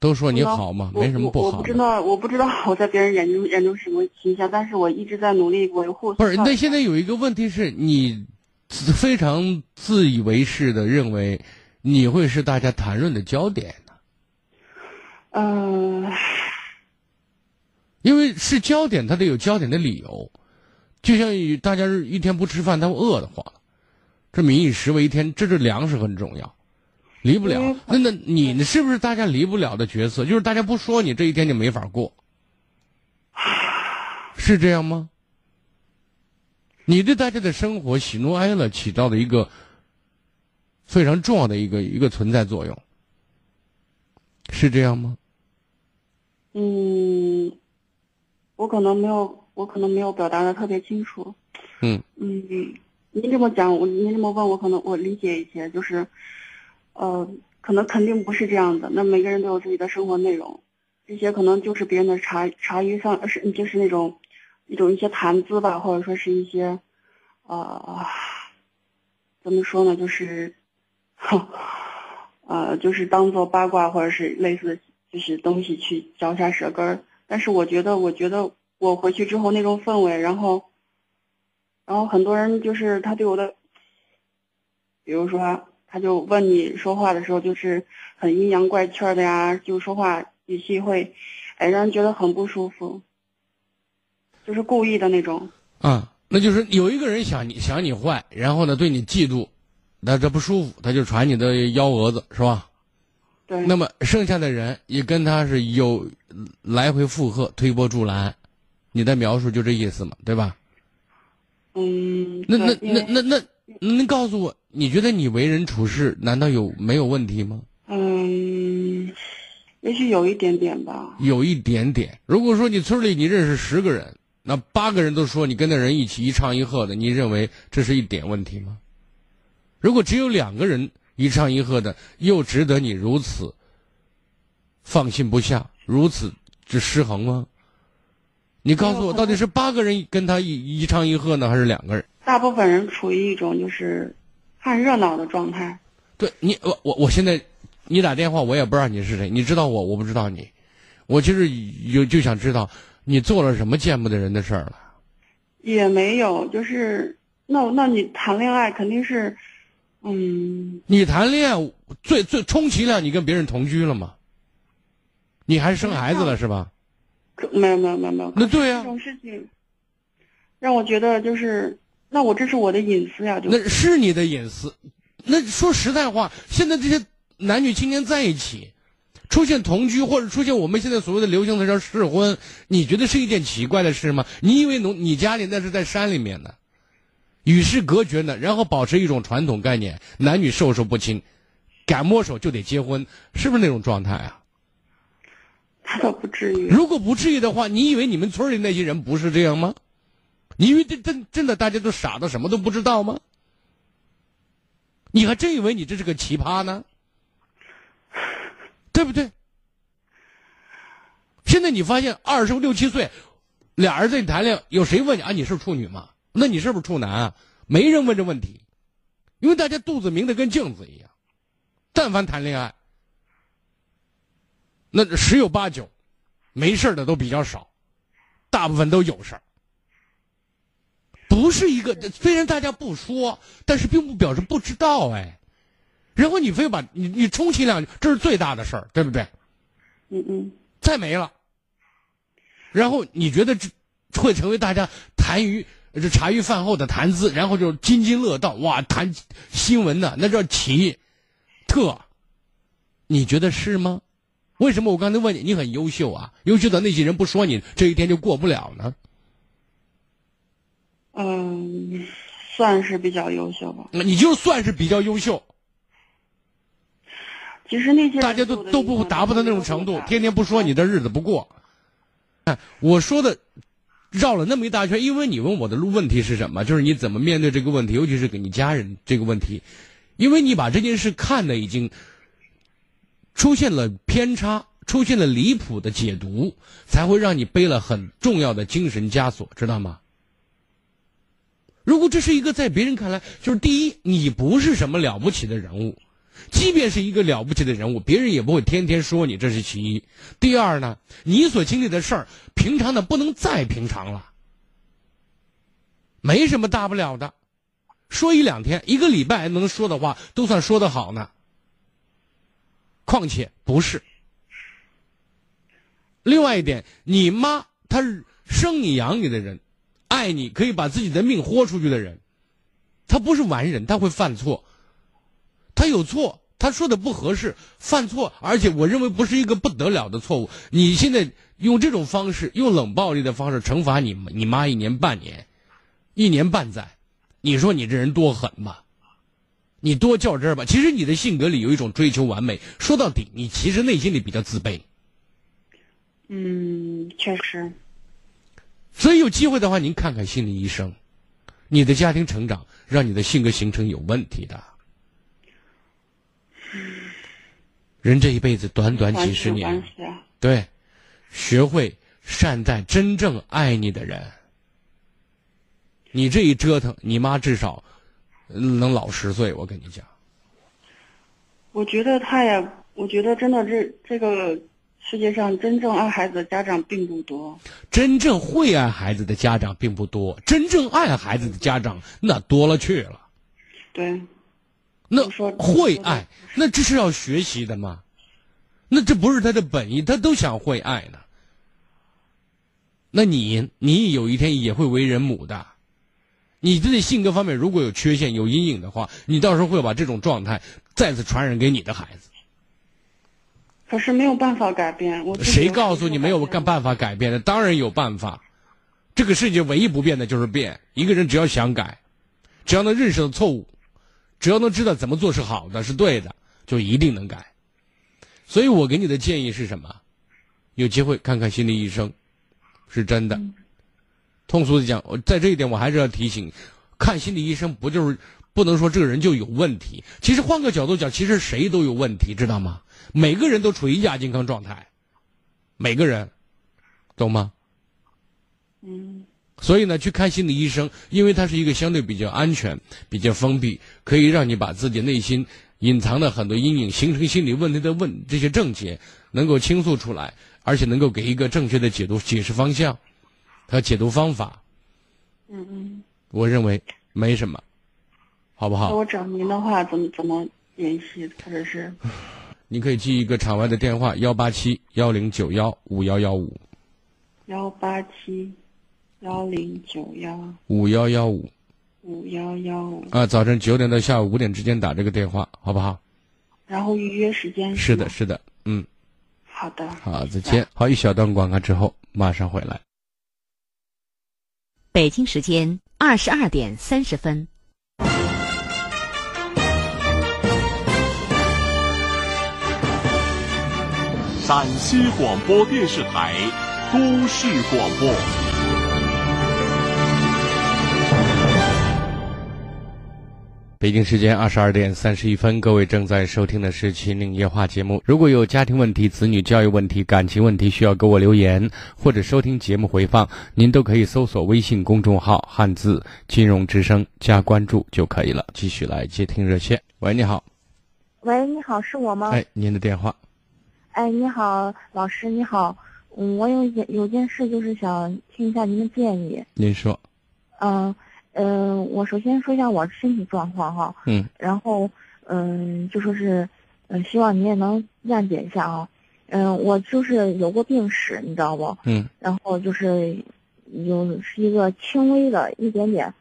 都说你好嘛，没什么不好。我不知道，我不知道我在别人眼中眼中什么形象，但是我一直在努力维护。不是，那现在有一个问题是你。非常自以为是的认为，你会是大家谈论的焦点呢？嗯，因为是焦点，他得有焦点的理由。就像大家一天不吃饭，他会饿得慌。这民以食为天，这是粮食很重要，离不了。那那你是不是大家离不了的角色？就是大家不说你，这一天就没法过，是这样吗？你对大家的生活喜怒哀乐起到的一个非常重要的一个一个存在作用，是这样吗？嗯，我可能没有，我可能没有表达的特别清楚。嗯嗯，您这么讲，我您这么问我，可能我理解一些，就是，呃，可能肯定不是这样的。那每个人都有自己的生活内容，这些可能就是别人的茶茶余饭是就是那种。一种一些谈资吧，或者说是一些，呃，怎么说呢？就是，呃，就是当做八卦或者是类似的就是东西去嚼下舌根儿。但是我觉得，我觉得我回去之后那种氛围，然后，然后很多人就是他对我的，比如说，他就问你说话的时候就是很阴阳怪气的呀，就说话语气会。哎，让人觉得很不舒服，就是故意的那种。啊，那就是有一个人想你想你坏，然后呢对你嫉妒，那这不舒服，他就传你的幺蛾子，是吧？对。那么剩下的人也跟他是有来回附和、推波助澜，你的描述就这意思嘛，对吧？嗯。那那那那那，您告诉我，你觉得你为人处事难道有没有问题吗？嗯，也许有一点点吧。有一点点。如果说你村里你认识十个人。那八个人都说你跟那人一起一唱一和的，你认为这是一点问题吗？如果只有两个人一唱一和的，又值得你如此放心不下，如此之失衡吗？你告诉我，到底是八个人跟他一一唱一和呢，还是两个人？大部分人处于一种就是看热闹的状态。对你，我我我现在你打电话，我也不知道你是谁，你知道我，我不知道你，我其实有就想知道。你做了什么见不得人的事儿了？也没有，就是那那你谈恋爱肯定是，嗯。你谈恋爱最最充其量你跟别人同居了吗？你还是生孩子了是吧？没有没有没有没有。那对呀。这种事情让我觉得就是，那我这是我的隐私呀，就。那是你的隐私。那说实在话，现在这些男女青年在一起。出现同居或者出现我们现在所谓的流行的叫试婚，你觉得是一件奇怪的事吗？你以为农你家里那是在山里面呢，与世隔绝呢，然后保持一种传统概念，男女授受不亲，敢摸手就得结婚，是不是那种状态啊？他 倒不至于。如果不至于的话，你以为你们村里那些人不是这样吗？你以为这真真的大家都傻到什么都不知道吗？你还真以为你这是个奇葩呢？对不对？现在你发现二十六七岁，俩人在谈恋爱，有谁问你啊？你是处女吗？那你是不是处男啊？没人问这问题，因为大家肚子明的跟镜子一样。但凡谈恋爱，那十有八九，没事的都比较少，大部分都有事儿。不是一个，虽然大家不说，但是并不表示不知道哎。然后你非把你你充其量这是最大的事儿，对不对？嗯嗯。再没了。然后你觉得这会成为大家谈余这茶余饭后的谈资，然后就津津乐道哇，谈新闻呢，那叫奇特。你觉得是吗？为什么我刚才问你，你很优秀啊？优秀的那些人不说你，这一天就过不了呢？嗯，算是比较优秀吧。那你就算是比较优秀。其实那些大家都都不达不到那种程度，天天不说你的日子不过。哎，我说的绕了那么一大圈，因为你问我的路问题是什么？就是你怎么面对这个问题，尤其是给你家人这个问题，因为你把这件事看的已经出现了偏差，出现了离谱的解读，才会让你背了很重要的精神枷锁，知道吗？如果这是一个在别人看来，就是第一，你不是什么了不起的人物。即便是一个了不起的人物，别人也不会天天说你，这是其一。第二呢，你所经历的事儿，平常的不能再平常了，没什么大不了的，说一两天、一个礼拜能说的话，都算说的好呢。况且不是。另外一点，你妈她是生你养你的人，爱你可以把自己的命豁出去的人，他不是完人，他会犯错。他有错，他说的不合适，犯错，而且我认为不是一个不得了的错误。你现在用这种方式，用冷暴力的方式惩罚你你妈一年半年，一年半载，你说你这人多狠吧？你多较真儿吧？其实你的性格里有一种追求完美，说到底，你其实内心里比较自卑。嗯，确实。所以有机会的话，您看看心理医生。你的家庭成长让你的性格形成有问题的。人这一辈子短短几十年，对，学会善待真正爱你的人。你这一折腾，你妈至少能老十岁。我跟你讲，我觉得他也，我觉得真的这这个世界上真正爱孩子的家长并不多，真正会爱孩子的家长并不多，真正爱孩子的家长那多了去了。对。那会爱，那这是要学习的吗？那这不是他的本意，他都想会爱呢。那你你有一天也会为人母的。你自己性格方面如果有缺陷、有阴影的话，你到时候会把这种状态再次传染给你的孩子。可是没有办法改变。我谁告诉你没有干办法改变的？当然有办法。这个世界唯一不变的就是变。一个人只要想改，只要能认识到错误，只要能知道怎么做是好的、是对的，就一定能改。所以我给你的建议是什么？有机会看看心理医生，是真的。通俗的讲，我在这一点我还是要提醒：看心理医生不就是不能说这个人就有问题？其实换个角度讲，其实谁都有问题，知道吗？每个人都处于亚健康状态，每个人，懂吗？嗯。所以呢，去看心理医生，因为它是一个相对比较安全、比较封闭，可以让你把自己内心隐藏的很多阴影、形成心理问题的问这些症结能够倾诉出来，而且能够给一个正确的解读、解释方向。和解读方法，嗯嗯，我认为没什么，好不好？那我找您的话，怎么怎么联系，或者是？你可以记一个场外的电话：幺八七幺零九幺五幺幺五。幺八七幺零九幺五幺幺五。五幺幺五。啊，早晨九点到下午五点之间打这个电话，好不好？然后预约时间是的，是的，嗯。好的。好，再见。好，一小段广告之后马上回来。北京时间二十二点三十分。陕西广播电视台都市广播。北京时间二十二点三十一分，各位正在收听的是《秦岭夜话》节目。如果有家庭问题、子女教育问题、感情问题，需要给我留言或者收听节目回放，您都可以搜索微信公众号“汉字金融之声”加关注就可以了。继续来接听热线。喂，你好。喂，你好，是我吗？哎，您的电话。哎，你好，老师，你好。嗯，我有件有件事，就是想听一下您的建议。您说。嗯。嗯，我首先说一下我身体状况哈，嗯，然后嗯，就说是，嗯，希望您也能谅解一下啊，嗯，我就是有过病史，你知道不？嗯，然后就是有是一个轻微的一点点，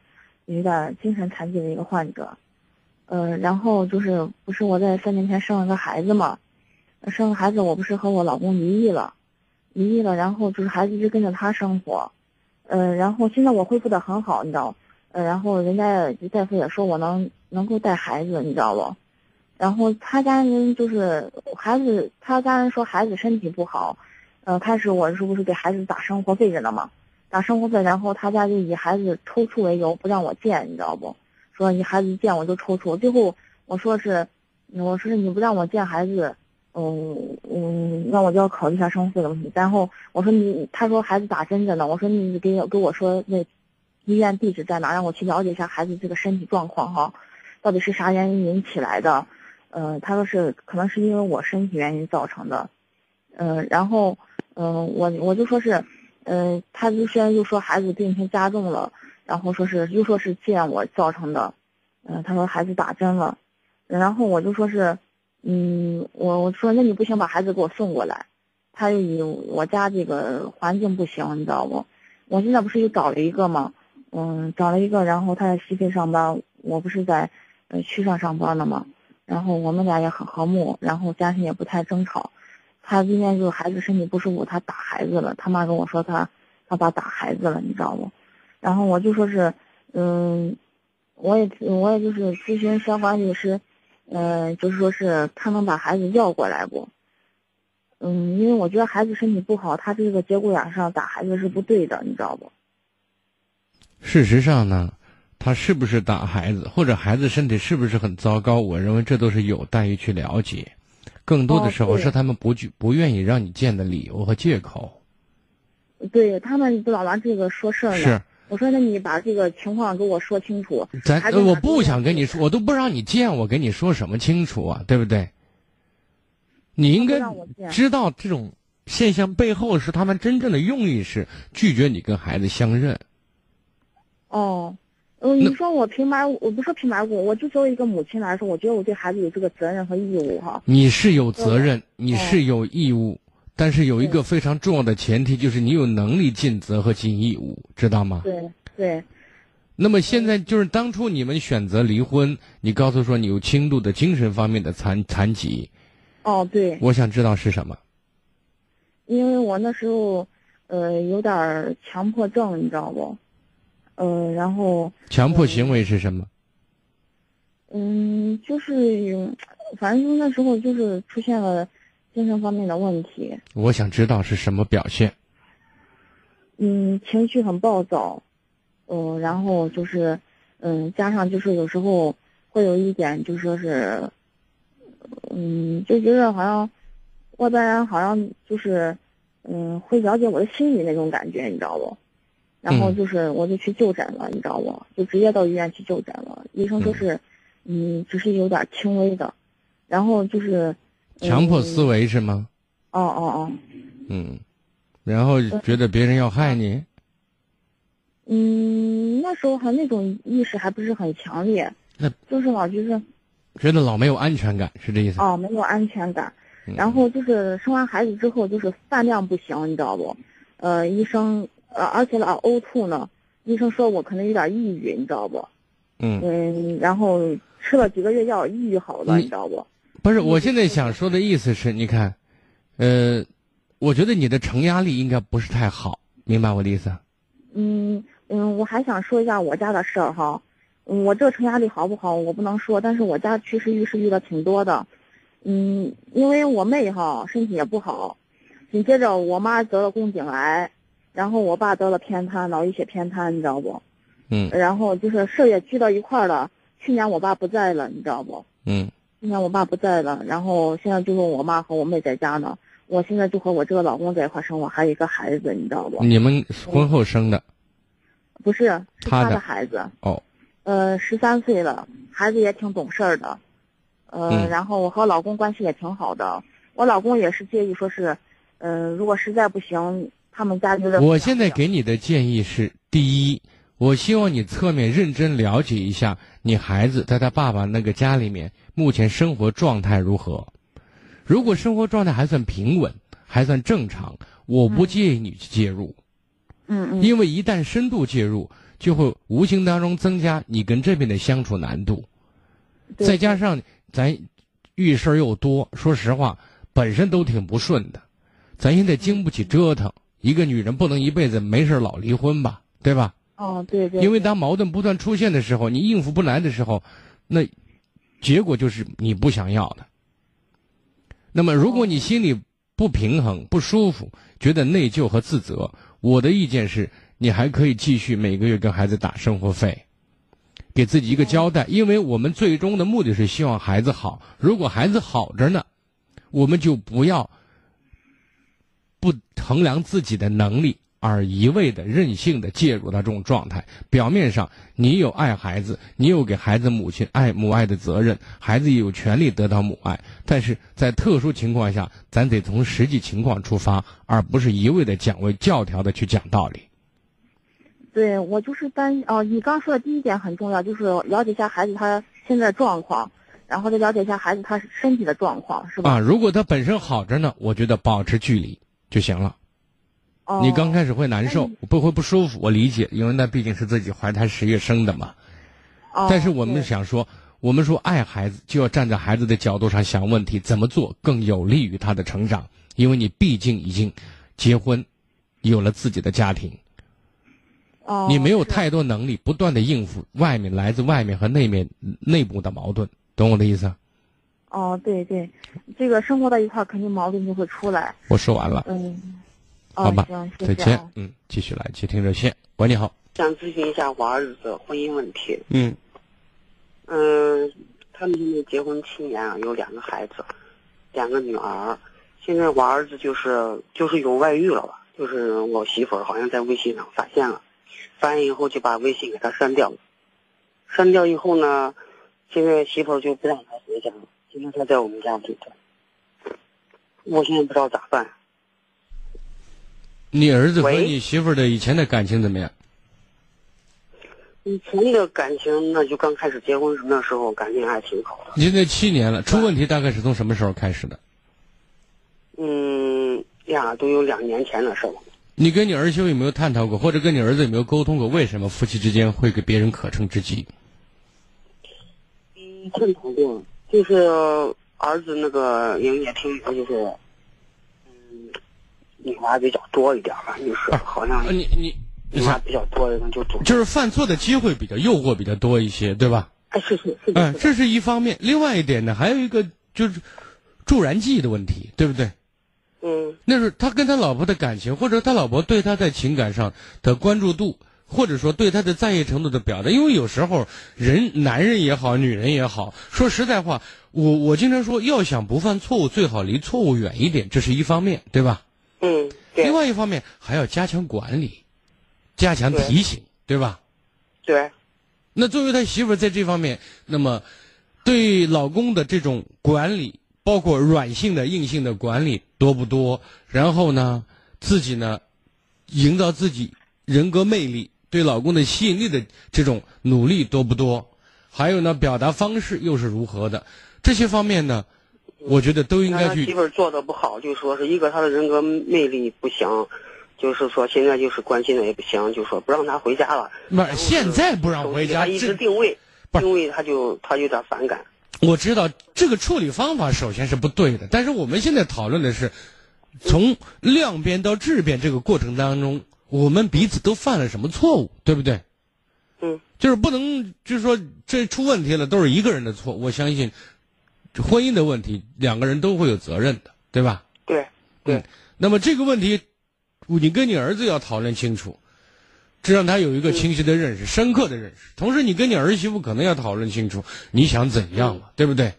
有点精神残疾的一个患者，呃，然后就是不是我在三年前生了个孩子嘛，生了孩子我不是和我老公离异了，离异了，然后就是孩子一直跟着他生活，呃，然后现在我恢复的很好，你知道。呃，然后人家大夫也说我能能够带孩子，你知道不？然后他家人就是孩子，他家人说孩子身体不好，呃，开始我是不是给孩子打生活费着呢嘛？打生活费，然后他家就以孩子抽搐为由不让我见，你知道不？说你孩子见我就抽搐，最后我说是，我说是你不让我见孩子，嗯嗯，那我就要考虑一下生活费的问题。然后我说你，他说孩子打针着呢，我说你给给我说那。医院地址在哪？让我去了解一下孩子这个身体状况哈，到底是啥原因引起来的？呃，他说是可能是因为我身体原因造成的，嗯，然后嗯，我我就说是，嗯，他就虽然又说孩子病情加重了，然后说是又说是见我造成的，嗯，他说孩子打针了，然后我就说是，嗯，我我说那你不行把孩子给我送过来，他又以我家这个环境不行，你知道不？我现在不是又找了一个吗？嗯，找了一个，然后他在西非上班，我不是在呃区上上班的嘛，然后我们俩也很和睦，然后家庭也不太争吵。他今天就是孩子身体不舒服，他打孩子了。他妈跟我说他他爸打孩子了，你知道不？然后我就说是，嗯，我也我也就是咨询相关律师，嗯，就是说是他能把孩子要过来不？嗯，因为我觉得孩子身体不好，他这个节骨眼上打孩子是不对的，你知道不？事实上呢，他是不是打孩子，或者孩子身体是不是很糟糕？我认为这都是有待于去了解。更多的时候是他们不去、不愿意让你见的理由和借口。对他们不老拿这个说事儿。是，我说那你把这个情况给我说清楚。咱我不想跟你说，我都不让你见，我跟你说什么清楚啊？对不对？你应该知道这种现象背后是他们真正的用意是拒绝你跟孩子相认。哦，嗯，你说我平白，我不说平白无故，我就作为一个母亲来说，我觉得我对孩子有这个责任和义务哈。你是有责任，你是有义务，但是有一个非常重要的前提，就是你有能力尽责和尽义务，知道吗？对对。那么现在就是当初你们选择离婚，你告诉说你有轻度的精神方面的残残疾。哦，对。我想知道是什么。因为我那时候，呃，有点强迫症，你知道不？呃，然后。强迫行为是什么？嗯，就是，反正就那时候就是出现了精神方面的问题。我想知道是什么表现。嗯，情绪很暴躁，嗯，然后就是，嗯，加上就是有时候会有一点就说是，嗯，就觉得好像外边人好像就是，嗯，会了解我的心理那种感觉，你知道不？然后就是我就去就诊了，你知道不？就直接到医院去就诊了，医生说是。嗯，只是有点轻微的，然后就是强迫思维是吗？哦哦哦。嗯，然后觉得别人要害你。嗯，那时候还那种意识还不是很强烈。那就是老就是觉得老没有安全感，是这意思？哦，没有安全感。然后就是生完孩子之后，就是饭量不行，你知道不？呃，医生呃，而且老呕吐呢。医生说我可能有点抑郁，你知道不？嗯嗯，然后。吃了几个月药，抑郁好了，你知道不？不是，我现在想说的意思是，你看，呃，我觉得你的承压力应该不是太好，明白我的意思？嗯嗯，我还想说一下我家的事儿哈，我这个承压力好不好，我不能说，但是我家确实遇事遇的挺多的，嗯，因为我妹哈身体也不好，紧接着我妈得了宫颈癌，然后我爸得了偏瘫，脑溢血偏瘫，你知道不？嗯，然后就是事儿也聚到一块儿了。去年我爸不在了，你知道不？嗯。去年我爸不在了，然后现在就是我妈和我妹在家呢。我现在就和我这个老公在一块生活，还有一个孩子，你知道不？你们婚后生的？不是，是他的孩子。哦。呃，十三岁了，孩子也挺懂事儿的。呃，然后我和老公关系也挺好的。我老公也是介意，说是，嗯，如果实在不行，他们家就是。我现在给你的建议是：第一，我希望你侧面认真了解一下。你孩子在他爸爸那个家里面，目前生活状态如何？如果生活状态还算平稳，还算正常，我不建议你去介入。嗯嗯。因为一旦深度介入，就会无形当中增加你跟这边的相处难度。再加上咱遇事儿又多，说实话，本身都挺不顺的，咱现在经不起折腾。一个女人不能一辈子没事老离婚吧，对吧？哦，对对。因为当矛盾不断出现的时候，你应付不来的时候，那结果就是你不想要的。那么，如果你心里不平衡、不舒服，觉得内疚和自责，我的意见是，你还可以继续每个月跟孩子打生活费，给自己一个交代。因为我们最终的目的是希望孩子好。如果孩子好着呢，我们就不要不衡量自己的能力。而一味的任性的介入到这种状态，表面上你有爱孩子，你有给孩子母亲爱母爱的责任，孩子也有权利得到母爱，但是在特殊情况下，咱得从实际情况出发，而不是一味的讲为教条的去讲道理。对我就是担哦，你刚说的第一点很重要，就是了解一下孩子他现在状况，然后再了解一下孩子他身体的状况，是吧？啊，如果他本身好着呢，我觉得保持距离就行了。你刚开始会难受，不会不舒服，我理解，因为那毕竟是自己怀胎十月生的嘛。但是我们想说，我们说爱孩子，就要站在孩子的角度上想问题，怎么做更有利于他的成长？因为你毕竟已经结婚，有了自己的家庭。你没有太多能力，不断的应付外面来自外面和内面内部的矛盾，懂我的意思？哦，对对，这个生活在一块儿，肯定矛盾就会出来。我说完了。嗯。好吧，再见。嗯，继续来接听热线。喂，你好，想咨询一下我儿子的婚姻问题。嗯，嗯，他们现在结婚七年了，有两个孩子，两个女儿。现在我儿子就是就是有外遇了吧？就是我媳妇儿好像在微信上发现了，发现以后就把微信给他删掉了。删掉以后呢，现在媳妇儿就不让他回家了，现在他在我们家住着。我现在不知道咋办。你儿子和你媳妇儿的以前的感情怎么样？以前的感情，那就刚开始结婚时那时候感情还挺好的。现在七年了，出问题大概是从什么时候开始的？嗯，呀，都有两年前的事了。你跟你儿媳妇有没有探讨过，或者跟你儿子有没有沟通过，为什么夫妻之间会给别人可乘之机？嗯，探讨过，就是儿子那个营业厅就是，嗯，女娃比较多一点吧，就是好像你你女娃比较多的就主就是犯错的机会比较诱惑比较多一些，对吧？哎，是是是嗯，这是一方面。另外一点呢，还有一个就是助燃剂的问题，对不对？嗯，那是他跟他老婆的感情，或者他老婆对他在情感上的关注度，或者说对他的在意程度的表达。因为有时候人，男人也好，女人也好，说实在话，我我经常说，要想不犯错误，最好离错误远一点，这是一方面，对吧？嗯，对另外一方面还要加强管理，加强提醒，对吧？对，那作为他媳妇儿在这方面，那么对老公的这种管理，包括软性的、硬性的管理多不多？然后呢，自己呢，营造自己人格魅力、对老公的吸引力的这种努力多不多？还有呢，表达方式又是如何的？这些方面呢，我觉得都应该去。他媳妇儿做的不好，就说是一个他的人格魅力不行，就是说现在就是关心的也不行，就说不让他回家了。不是现在不让回家，他一直定位，定位他就他有点反感。我知道这个处理方法首先是不对的，但是我们现在讨论的是从量变到质变这个过程当中，我们彼此都犯了什么错误，对不对？嗯，就是不能就是说这出问题了都是一个人的错，我相信婚姻的问题两个人都会有责任的，对吧？对，对。那么这个问题，你跟你儿子要讨论清楚，这让他有一个清晰的认识、深刻的认识。同时，你跟你儿媳妇可能要讨论清楚你想怎样嘛，对不对？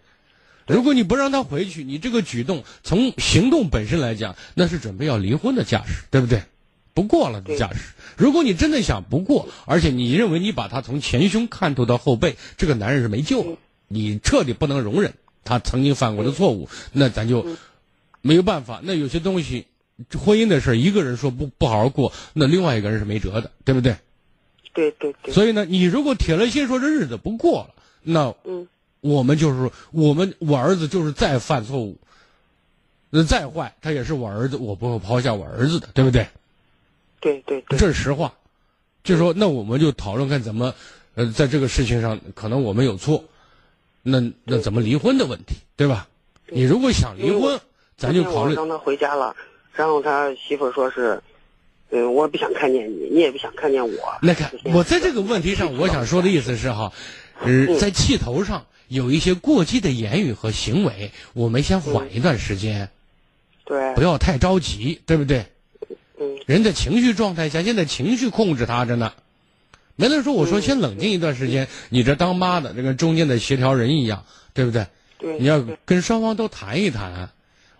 如果你不让他回去，你这个举动从行动本身来讲，那是准备要离婚的架势，对不对？不过了的架势。如果你真的想不过，而且你认为你把他从前胸看透到后背，这个男人是没救了，你彻底不能容忍他曾经犯过的错误，那咱就没有办法。那有些东西，婚姻的事儿一个人说不不好好过，那另外一个人是没辙的，对不对？对对对。所以呢，你如果铁了心说这日子不过了，那嗯，我们就是说，我们我儿子就是再犯错误，那再坏，他也是我儿子，我不会抛下我儿子的，对不对？对对对。这是实话。就说那我们就讨论看怎么，呃，在这个事情上可能我们有错，那那怎么离婚的问题，对吧？你如果想离婚，咱就考虑。让他回家了，然后他媳妇说是，嗯，我不想看见你，你也不想看见我。那看我在这个问题上，我想说的意思是哈，呃，在气头上有一些过激的言语和行为，我们先缓一段时间，对，不要太着急，对不对？嗯，人的情绪状态下，现在情绪控制他着呢。没人说，我说先冷静一段时间，你这当妈的，这跟中间的协调人一样，对不对？对，你要跟双方都谈一谈，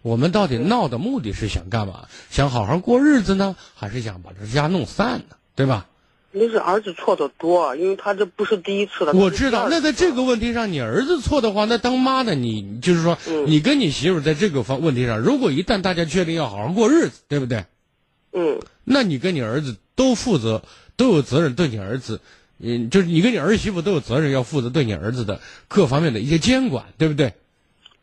我们到底闹的目的是想干嘛？想好好过日子呢，还是想把这家弄散呢？对吧？那是儿子错的多，因为他这不是第一次了。我知道，那在这个问题上，你儿子错的话，那当妈的你就是说，嗯、你跟你媳妇在这个方问题上，如果一旦大家确定要好好过日子，对不对？嗯，那你跟你儿子都负责，都有责任对你儿子，嗯，就是你跟你儿媳妇都有责任要负责对你儿子的各方面的一些监管，对不对？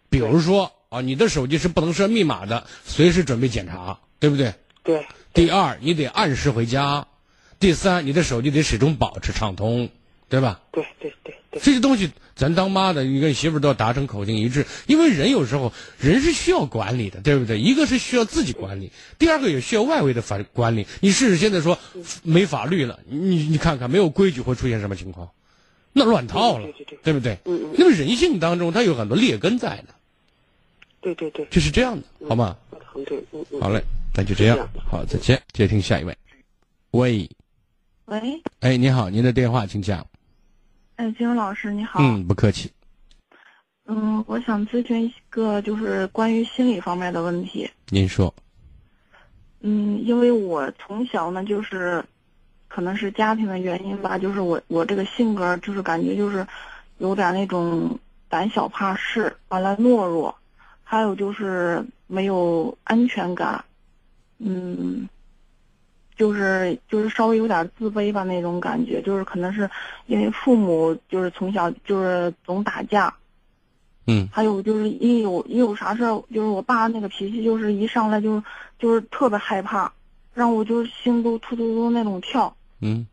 比如说啊，你的手机是不能设密码的，随时准备检查，对不对？对。第二，你得按时回家；第三，你的手机得始终保持畅通，对吧？对对对对。这些东西，咱当妈的，你跟媳妇都要达成口径一致，因为人有时候人是需要管理的，对不对？一个是需要自己管理，第二个也需要外围的法管理。你试试现在说没法律了，你你看看没有规矩会出现什么情况？那乱套了，对对对对不对？嗯嗯。那么人性当中它有很多劣根在的。对对对。就是这样的，好吗？嗯，对，嗯嗯。好嘞，那就这样，好，再见。接听下一位。喂。喂。哎，你好，您的电话请讲。哎，金融老师你好。嗯，不客气。嗯，我想咨询一个就是关于心理方面的问题。您说。嗯，因为我从小呢，就是可能是家庭的原因吧，就是我我这个性格就是感觉就是有点那种胆小怕事，完了懦弱，还有就是没有安全感，嗯。就是就是稍微有点自卑吧那种感觉，就是可能是因为父母就是从小就是总打架，嗯。还有就是一有一有啥事儿，就是我爸那个脾气，就是一上来就就是特别害怕，让我就是心都突突突那种跳，嗯。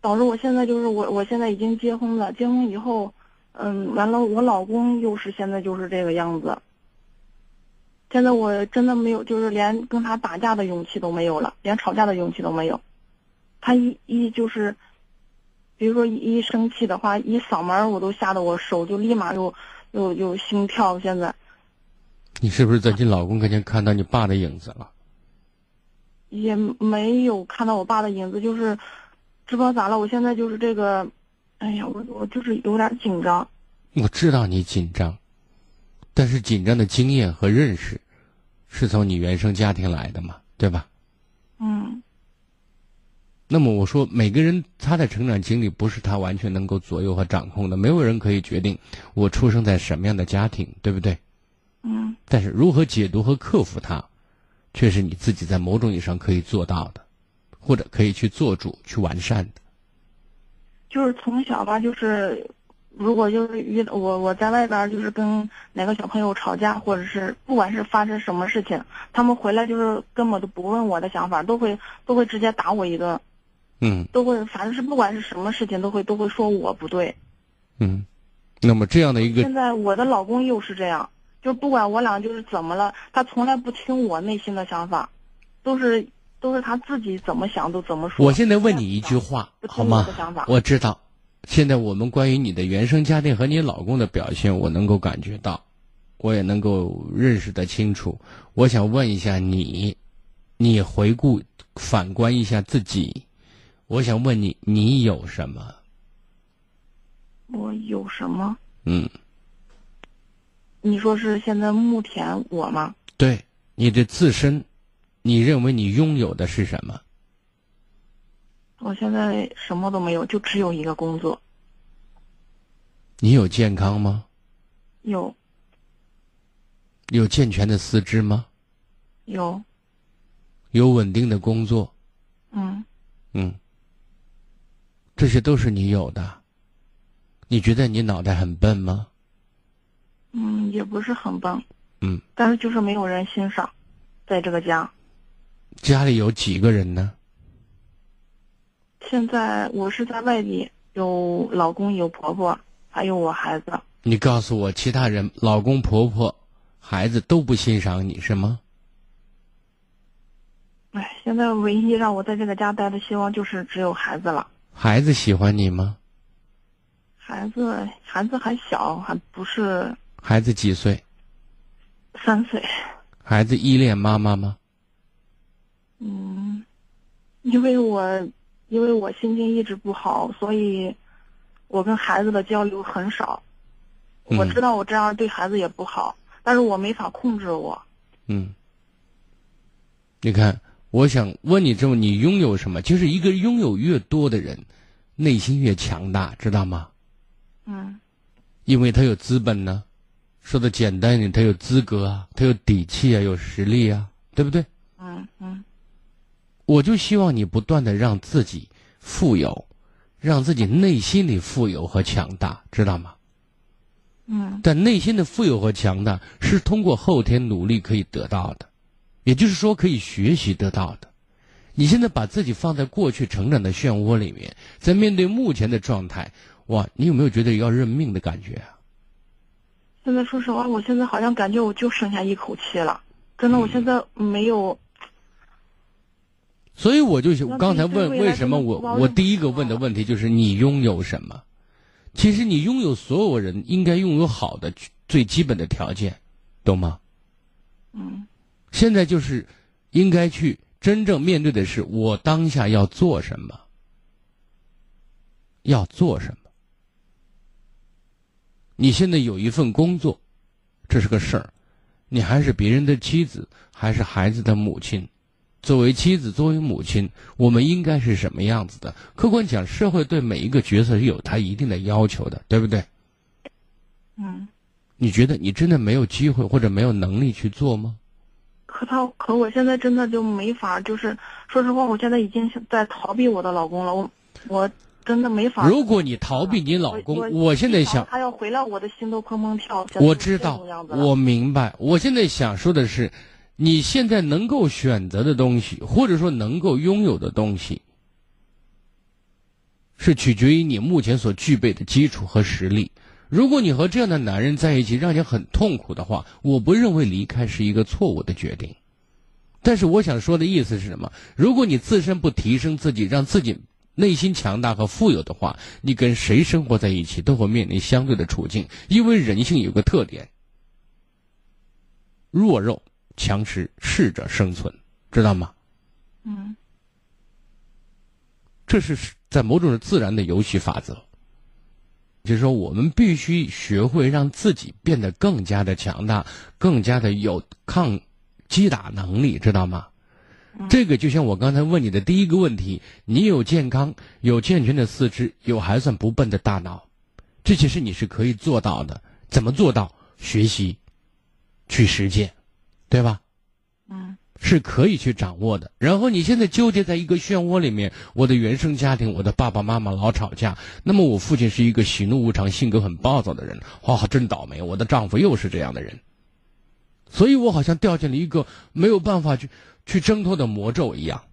导致我现在就是我我现在已经结婚了，结婚以后，嗯，完了我老公又是现在就是这个样子。现在我真的没有，就是连跟他打架的勇气都没有了，连吵架的勇气都没有。他一一就是，比如说一一生气的话，一嗓门儿我都吓得我手就立马又又又心跳。现在你是不是在你老公跟前看到你爸的影子了？也没有看到我爸的影子，就是，知不知道咋了？我现在就是这个，哎呀，我我就是有点紧张。我知道你紧张，但是紧张的经验和认识，是从你原生家庭来的嘛，对吧？嗯那么我说，每个人他的成长经历不是他完全能够左右和掌控的，没有人可以决定我出生在什么样的家庭，对不对？嗯但是如何解读和克服它，却是你自己在某种意义上可以做到的，或者可以去做主、去完善的。就是从小吧，就是如果就是遇到我我在外边儿就是跟哪个小朋友吵架，或者是不管是发生什么事情，他们回来就是根本都不问我的想法，都会都会直接打我一顿，嗯都会反正是不管是什么事情都会都会说我不对。嗯，那么这样的一个现在我的老公又是这样，就不管我俩就是怎么了，他从来不听我内心的想法，都是都是他自己怎么想都怎么说。我现在问你一句话，好吗？我知道，现在我们关于你的原生家庭和你老公的表现，我能够感觉到，我也能够认识得清楚。我想问一下你，你回顾反观一下自己，我想问你，你有什么？我有什么？嗯，你说是现在目前我吗？对你的自身，你认为你拥有的是什么？我现在什么都没有，就只有一个工作。你有健康吗？有有健全的四肢吗？有，有稳定的工作？嗯，嗯，这些都是你有的。你觉得你脑袋很笨吗？嗯，也不是很笨，嗯，但是就是没有人欣赏，在这个家。家里有几个人呢？现在我是在外地，有老公，有婆婆，还有我孩子。你告诉我，其他人，老公、婆婆、孩子都不欣赏你是吗？哎，现在唯一让我在这个家待的希望就是只有孩子了。孩子喜欢你吗？孩子，孩子还小，还不是孩子几岁？三岁。孩子依恋妈妈吗？嗯，因为我因为我心情一直不好，所以我跟孩子的交流很少。我知道我这样对孩子也不好，但是我没法控制我。嗯，你看，我想问你这么，你拥有什么？就是一个拥有越多的人，内心越强大，知道吗？嗯因为他有资本呢，说的简单一点，他有资格啊，他有底气啊，有实力啊，对不对？嗯嗯我就希望你不断的让自己富有，让自己内心里富有和强大，知道吗？嗯但内心的富有和强大是通过后天努力可以得到的，也就是说可以学习得到的。你现在把自己放在过去成长的漩涡里面，在面对目前的状态，哇，你有没有觉得要认命的感觉啊？现在说实话，我现在好像感觉我就剩下一口气了。真的，我现在没有。所以我就那刚才问为什么我我第一个问的问题就是你拥有什么？其实你拥有所有人应该拥有好的最基本的条件，懂吗？嗯现在就是应该去真正面对的是我当下要做什么，要做什么。你现在有一份工作，这是个事儿，你还是别人的妻子，还是孩子的母亲？作为妻子，作为母亲，我们应该是什么样子的？客观讲，社会对每一个角色是有他一定的要求的，对不对？嗯，你觉得你真的没有机会或者没有能力去做吗？可他可我现在真的就没法，就是说实话，我现在已经在逃避我的老公了。我我真的没法。如果你逃避你老公，我现在想他要回来，我的心都砰砰跳。我知道，我明白。我现在想说的是，你现在能够选择的东西，或者说能够拥有的东西，是取决于你目前所具备的基础和实力。如果你和这样的男人在一起让你很痛苦的话，我不认为离开是一个错误的决定。但是我想说的意思是什么？如果你自身不提升自己，让自己内心强大和富有的话，你跟谁生活在一起都会面临相对的处境。因为人性有个特点：弱肉强食，适者生存，知道吗？嗯，这是在某种自然的游戏法则。就是说，我们必须学会让自己变得更加的强大，更加的有抗。击打能力知道吗？这个就像我刚才问你的第一个问题：你有健康、有健全的四肢，有还算不笨的大脑，这些是你是可以做到的。怎么做到？学习，去实践，对吧？嗯，是可以去掌握的。然后你现在纠结在一个漩涡里面，我的原生家庭，我的爸爸妈妈老吵架，那么我父亲是一个喜怒无常、性格很暴躁的人，哇，真倒霉！我的丈夫又是这样的人。所以我好像掉进了一个没有办法去去挣脱的魔咒一样。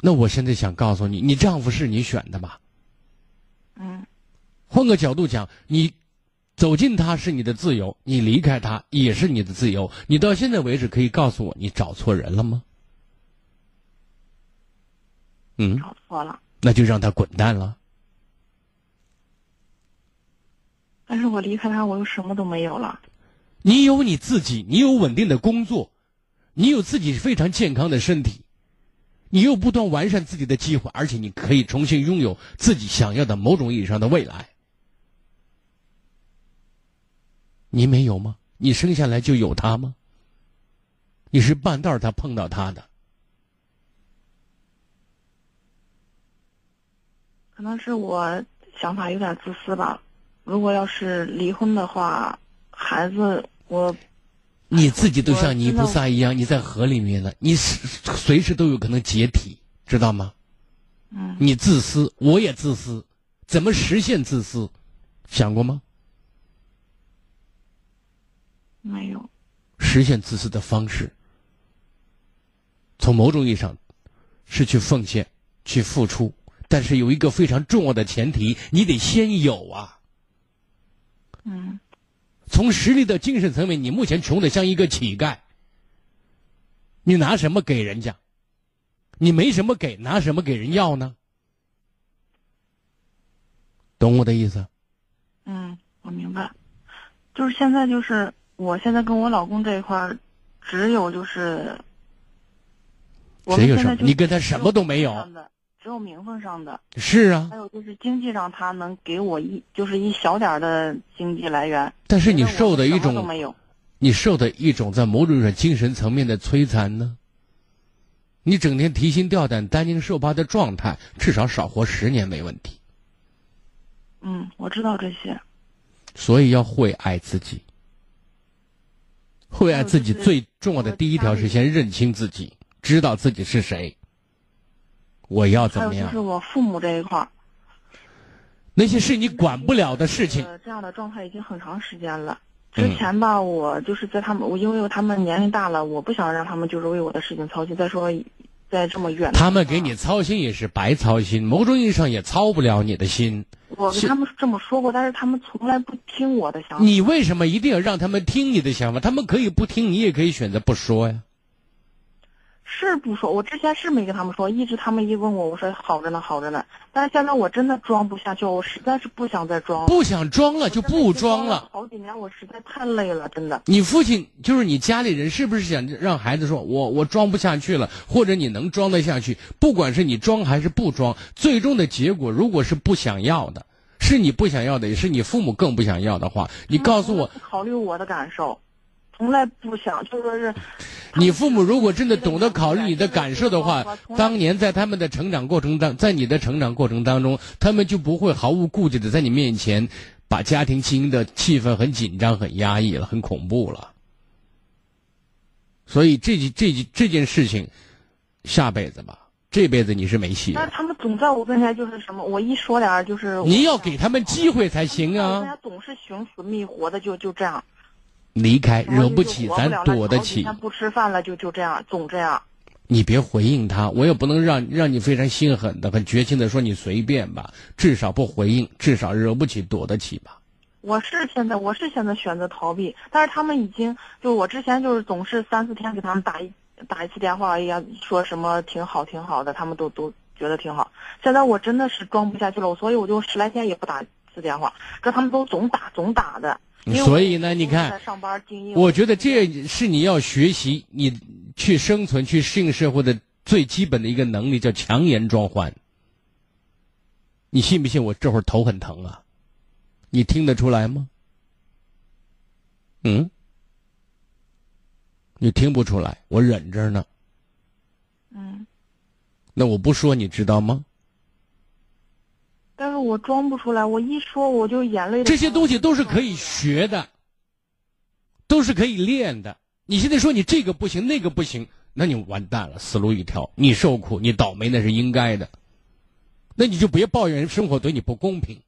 那我现在想告诉你，你丈夫是你选的吧？嗯。换个角度讲，你走进他是你的自由，你离开他也是你的自由。你到现在为止可以告诉我，你找错人了吗？嗯。找错了。那就让他滚蛋了。但是我离开他，我又什么都没有了。你有你自己，你有稳定的工作，你有自己非常健康的身体，你又不断完善自己的计划，而且你可以重新拥有自己想要的某种意义上的未来。你没有吗？你生下来就有他吗？你是半道他碰到他的？可能是我想法有点自私吧。如果要是离婚的话，孩子。我，你自己都像泥菩萨一样，你在河里面呢，你随时都有可能解体，知道吗？嗯。你自私，我也自私，怎么实现自私？想过吗？没有。实现自私的方式，从某种意义上，是去奉献、去付出，但是有一个非常重要的前提，你得先有啊。嗯。从实力的精神层面，你目前穷的像一个乞丐。你拿什么给人家？你没什么给，拿什么给人要呢？懂我的意思？嗯，我明白。就是现在，就是我现在跟我老公这一块儿，只有就是，只有什么？你跟他什么都没有。只有名分上的。是啊。还有就是经济上，他能给我一就是一小点的经济来源。但是你受的一种，你受的一种在某种上精神层面的摧残呢？你整天提心吊胆、担惊受怕的状态，至少少活十年没问题。嗯，我知道这些。所以要会爱自己，会爱自己最重要的第一条是先认清自己，知道自己是谁。我要怎么样？就是我父母这一块儿，那些是你管不了的事情。这样的状态已经很长时间了。之前吧，我就是在他们，我因为他们年龄大了，我不想让他们就是为我的事情操心。再说，在这么远，他们给你操心也是白操心，某种意义上也操不了你的心。我跟他们这么说过，但是他们从来不听我的想法。你为什么一定要让他们听你的想法？他们可以不听，你也可以选择不说呀。是不说，我之前是没跟他们说，一直他们一问我，我说好着呢，好着呢。但是现在我真的装不下去，我实在是不想再装。不想装了就不装了。好几年，我实在太累了，真的。你父亲就是你家里人，是不是想让孩子说，我我装不下去了，或者你能装得下去？不管是你装还是不装，最终的结果如果是不想要的，是你不想要的，也是你父母更不想要的话，你告诉我。考虑我的感受。从来不想，就说是，你父母如果真的懂得考虑你的感受的话，当年在他们的成长过程当，在你的成长过程当中，他们就不会毫无顾忌的在你面前，把家庭经营的气氛很紧张、很压抑了，很恐怖了。所以这这这件事情，下辈子吧，这辈子你是没戏了。但是他们总在我跟前就是什么，我一说点儿就是你要给他们机会才行啊！人家总是寻死觅活的，就就这样。离开惹不起，咱躲得起。好几天不吃饭了，就就这样，总这样。你别回应他，我也不能让让你非常心狠的、很绝情的说你随便吧，至少不回应，至少惹不起，躲得起吧。我是现在，我是现在选择逃避，但是他们已经，就我之前就是总是三四天给他们打一打一次电话，哎呀，说什么挺好挺好的，他们都都觉得挺好。现在我真的是装不下去了，所以我就十来天也不打一次电话，这他们都总打总打的。所以呢，你看上班经，我觉得这是你要学习，你去生存、去适应社会的最基本的一个能力，叫强颜装欢。你信不信我这会儿头很疼啊？你听得出来吗？嗯？你听不出来，我忍着呢。嗯，那我不说，你知道吗？但是我装不出来，我一说我就眼泪。这些东西都是可以学的，都是可以练的。你现在说你这个不行，那个不行，那你完蛋了，死路一条。你受苦，你倒霉，那是应该的。那你就别抱怨生活对你不公平，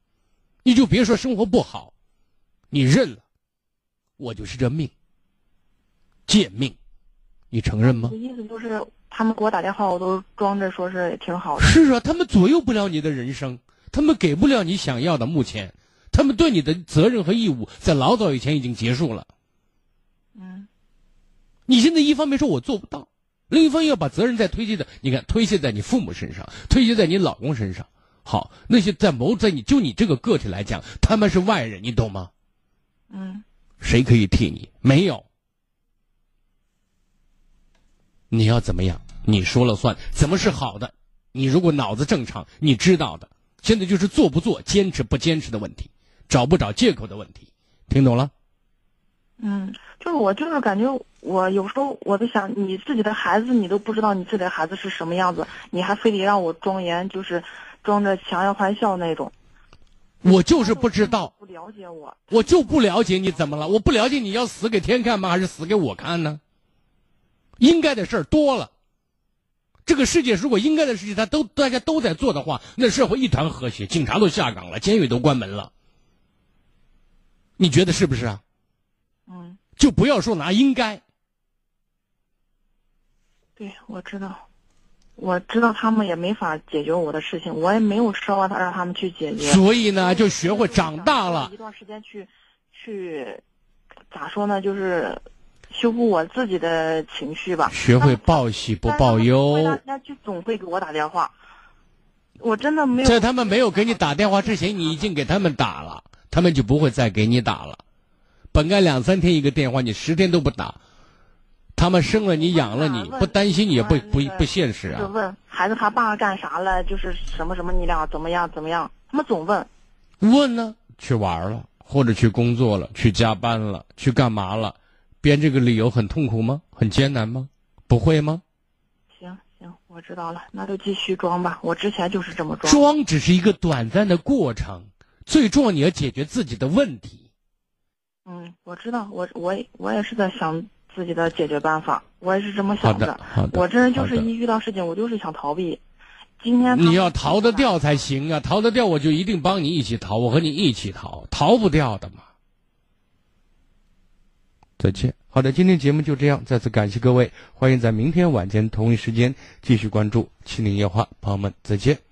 你就别说生活不好，你认了，我就是这命，贱命，你承认吗我？意思就是，他们给我打电话，我都装着说是挺好的。是啊，他们左右不了你的人生，他们给不了你想要的。目前，他们对你的责任和义务在老早以前已经结束了。嗯，你现在一方面说我做不到，另一方面要把责任再推卸的，你看推卸在你父母身上，推卸在你老公身上。好，那些在谋在你就你这个个体来讲，他们是外人，你懂吗？嗯，谁可以替你？没有。你要怎么样？你说了算。怎么是好的？你如果脑子正常，你知道的。现在就是做不做、坚持不坚持的问题，找不找借口的问题。听懂了？嗯，就是我就是感觉我有时候我在想，你自己的孩子你都不知道你自己的孩子是什么样子，你还非得让我庄严，就是装着强颜欢笑那种。我就是不知道，不了解我，我就不了解你怎么了？我不了解你要死给天看吗？还是死给我看呢？应该的事儿多了。这个世界如果应该的事情他都大家都在做的话，那社会一团和谐，警察都下岗了，监狱都关门了。你觉得是不是啊？嗯，就不要说拿应该。对，我知道，我知道他们也没法解决我的事情，我也没有奢望他让他们去解决。所以呢，就学会长大了一。段时间去，去，咋说呢？就是修复我自己的情绪吧。学会报喜不报忧。那就总会给我打电话，我真的没有。在他们没有给你打电话之前，你已经给他们打了，他们就不会再给你打了。本该两三天一个电话，你十天都不打，他们生了你养了你，不担心你也不不不现实啊。就问孩子他爸干啥了，就是什么什么，你俩怎么样怎么样？他们总问。问呢？去玩了，或者去工作了，去加班了，去干嘛了？编这个理由很痛苦吗？很艰难吗？不会吗？行行，我知道了，那就继续装吧。我之前就是这么装。装只是一个短暂的过程，最重要你要解决自己的问题。嗯，我知道，我我我也是在想自己的解决办法，我也是这么想好的好的我这人就是一遇到事情，我就是想逃避。今天你要逃得掉才行啊！逃得掉，我就一定帮你一起逃，我和你一起逃，逃不掉的嘛。再见。好的，今天节目就这样，再次感谢各位，欢迎在明天晚间同一时间继续关注《七零夜话》，朋友们再见。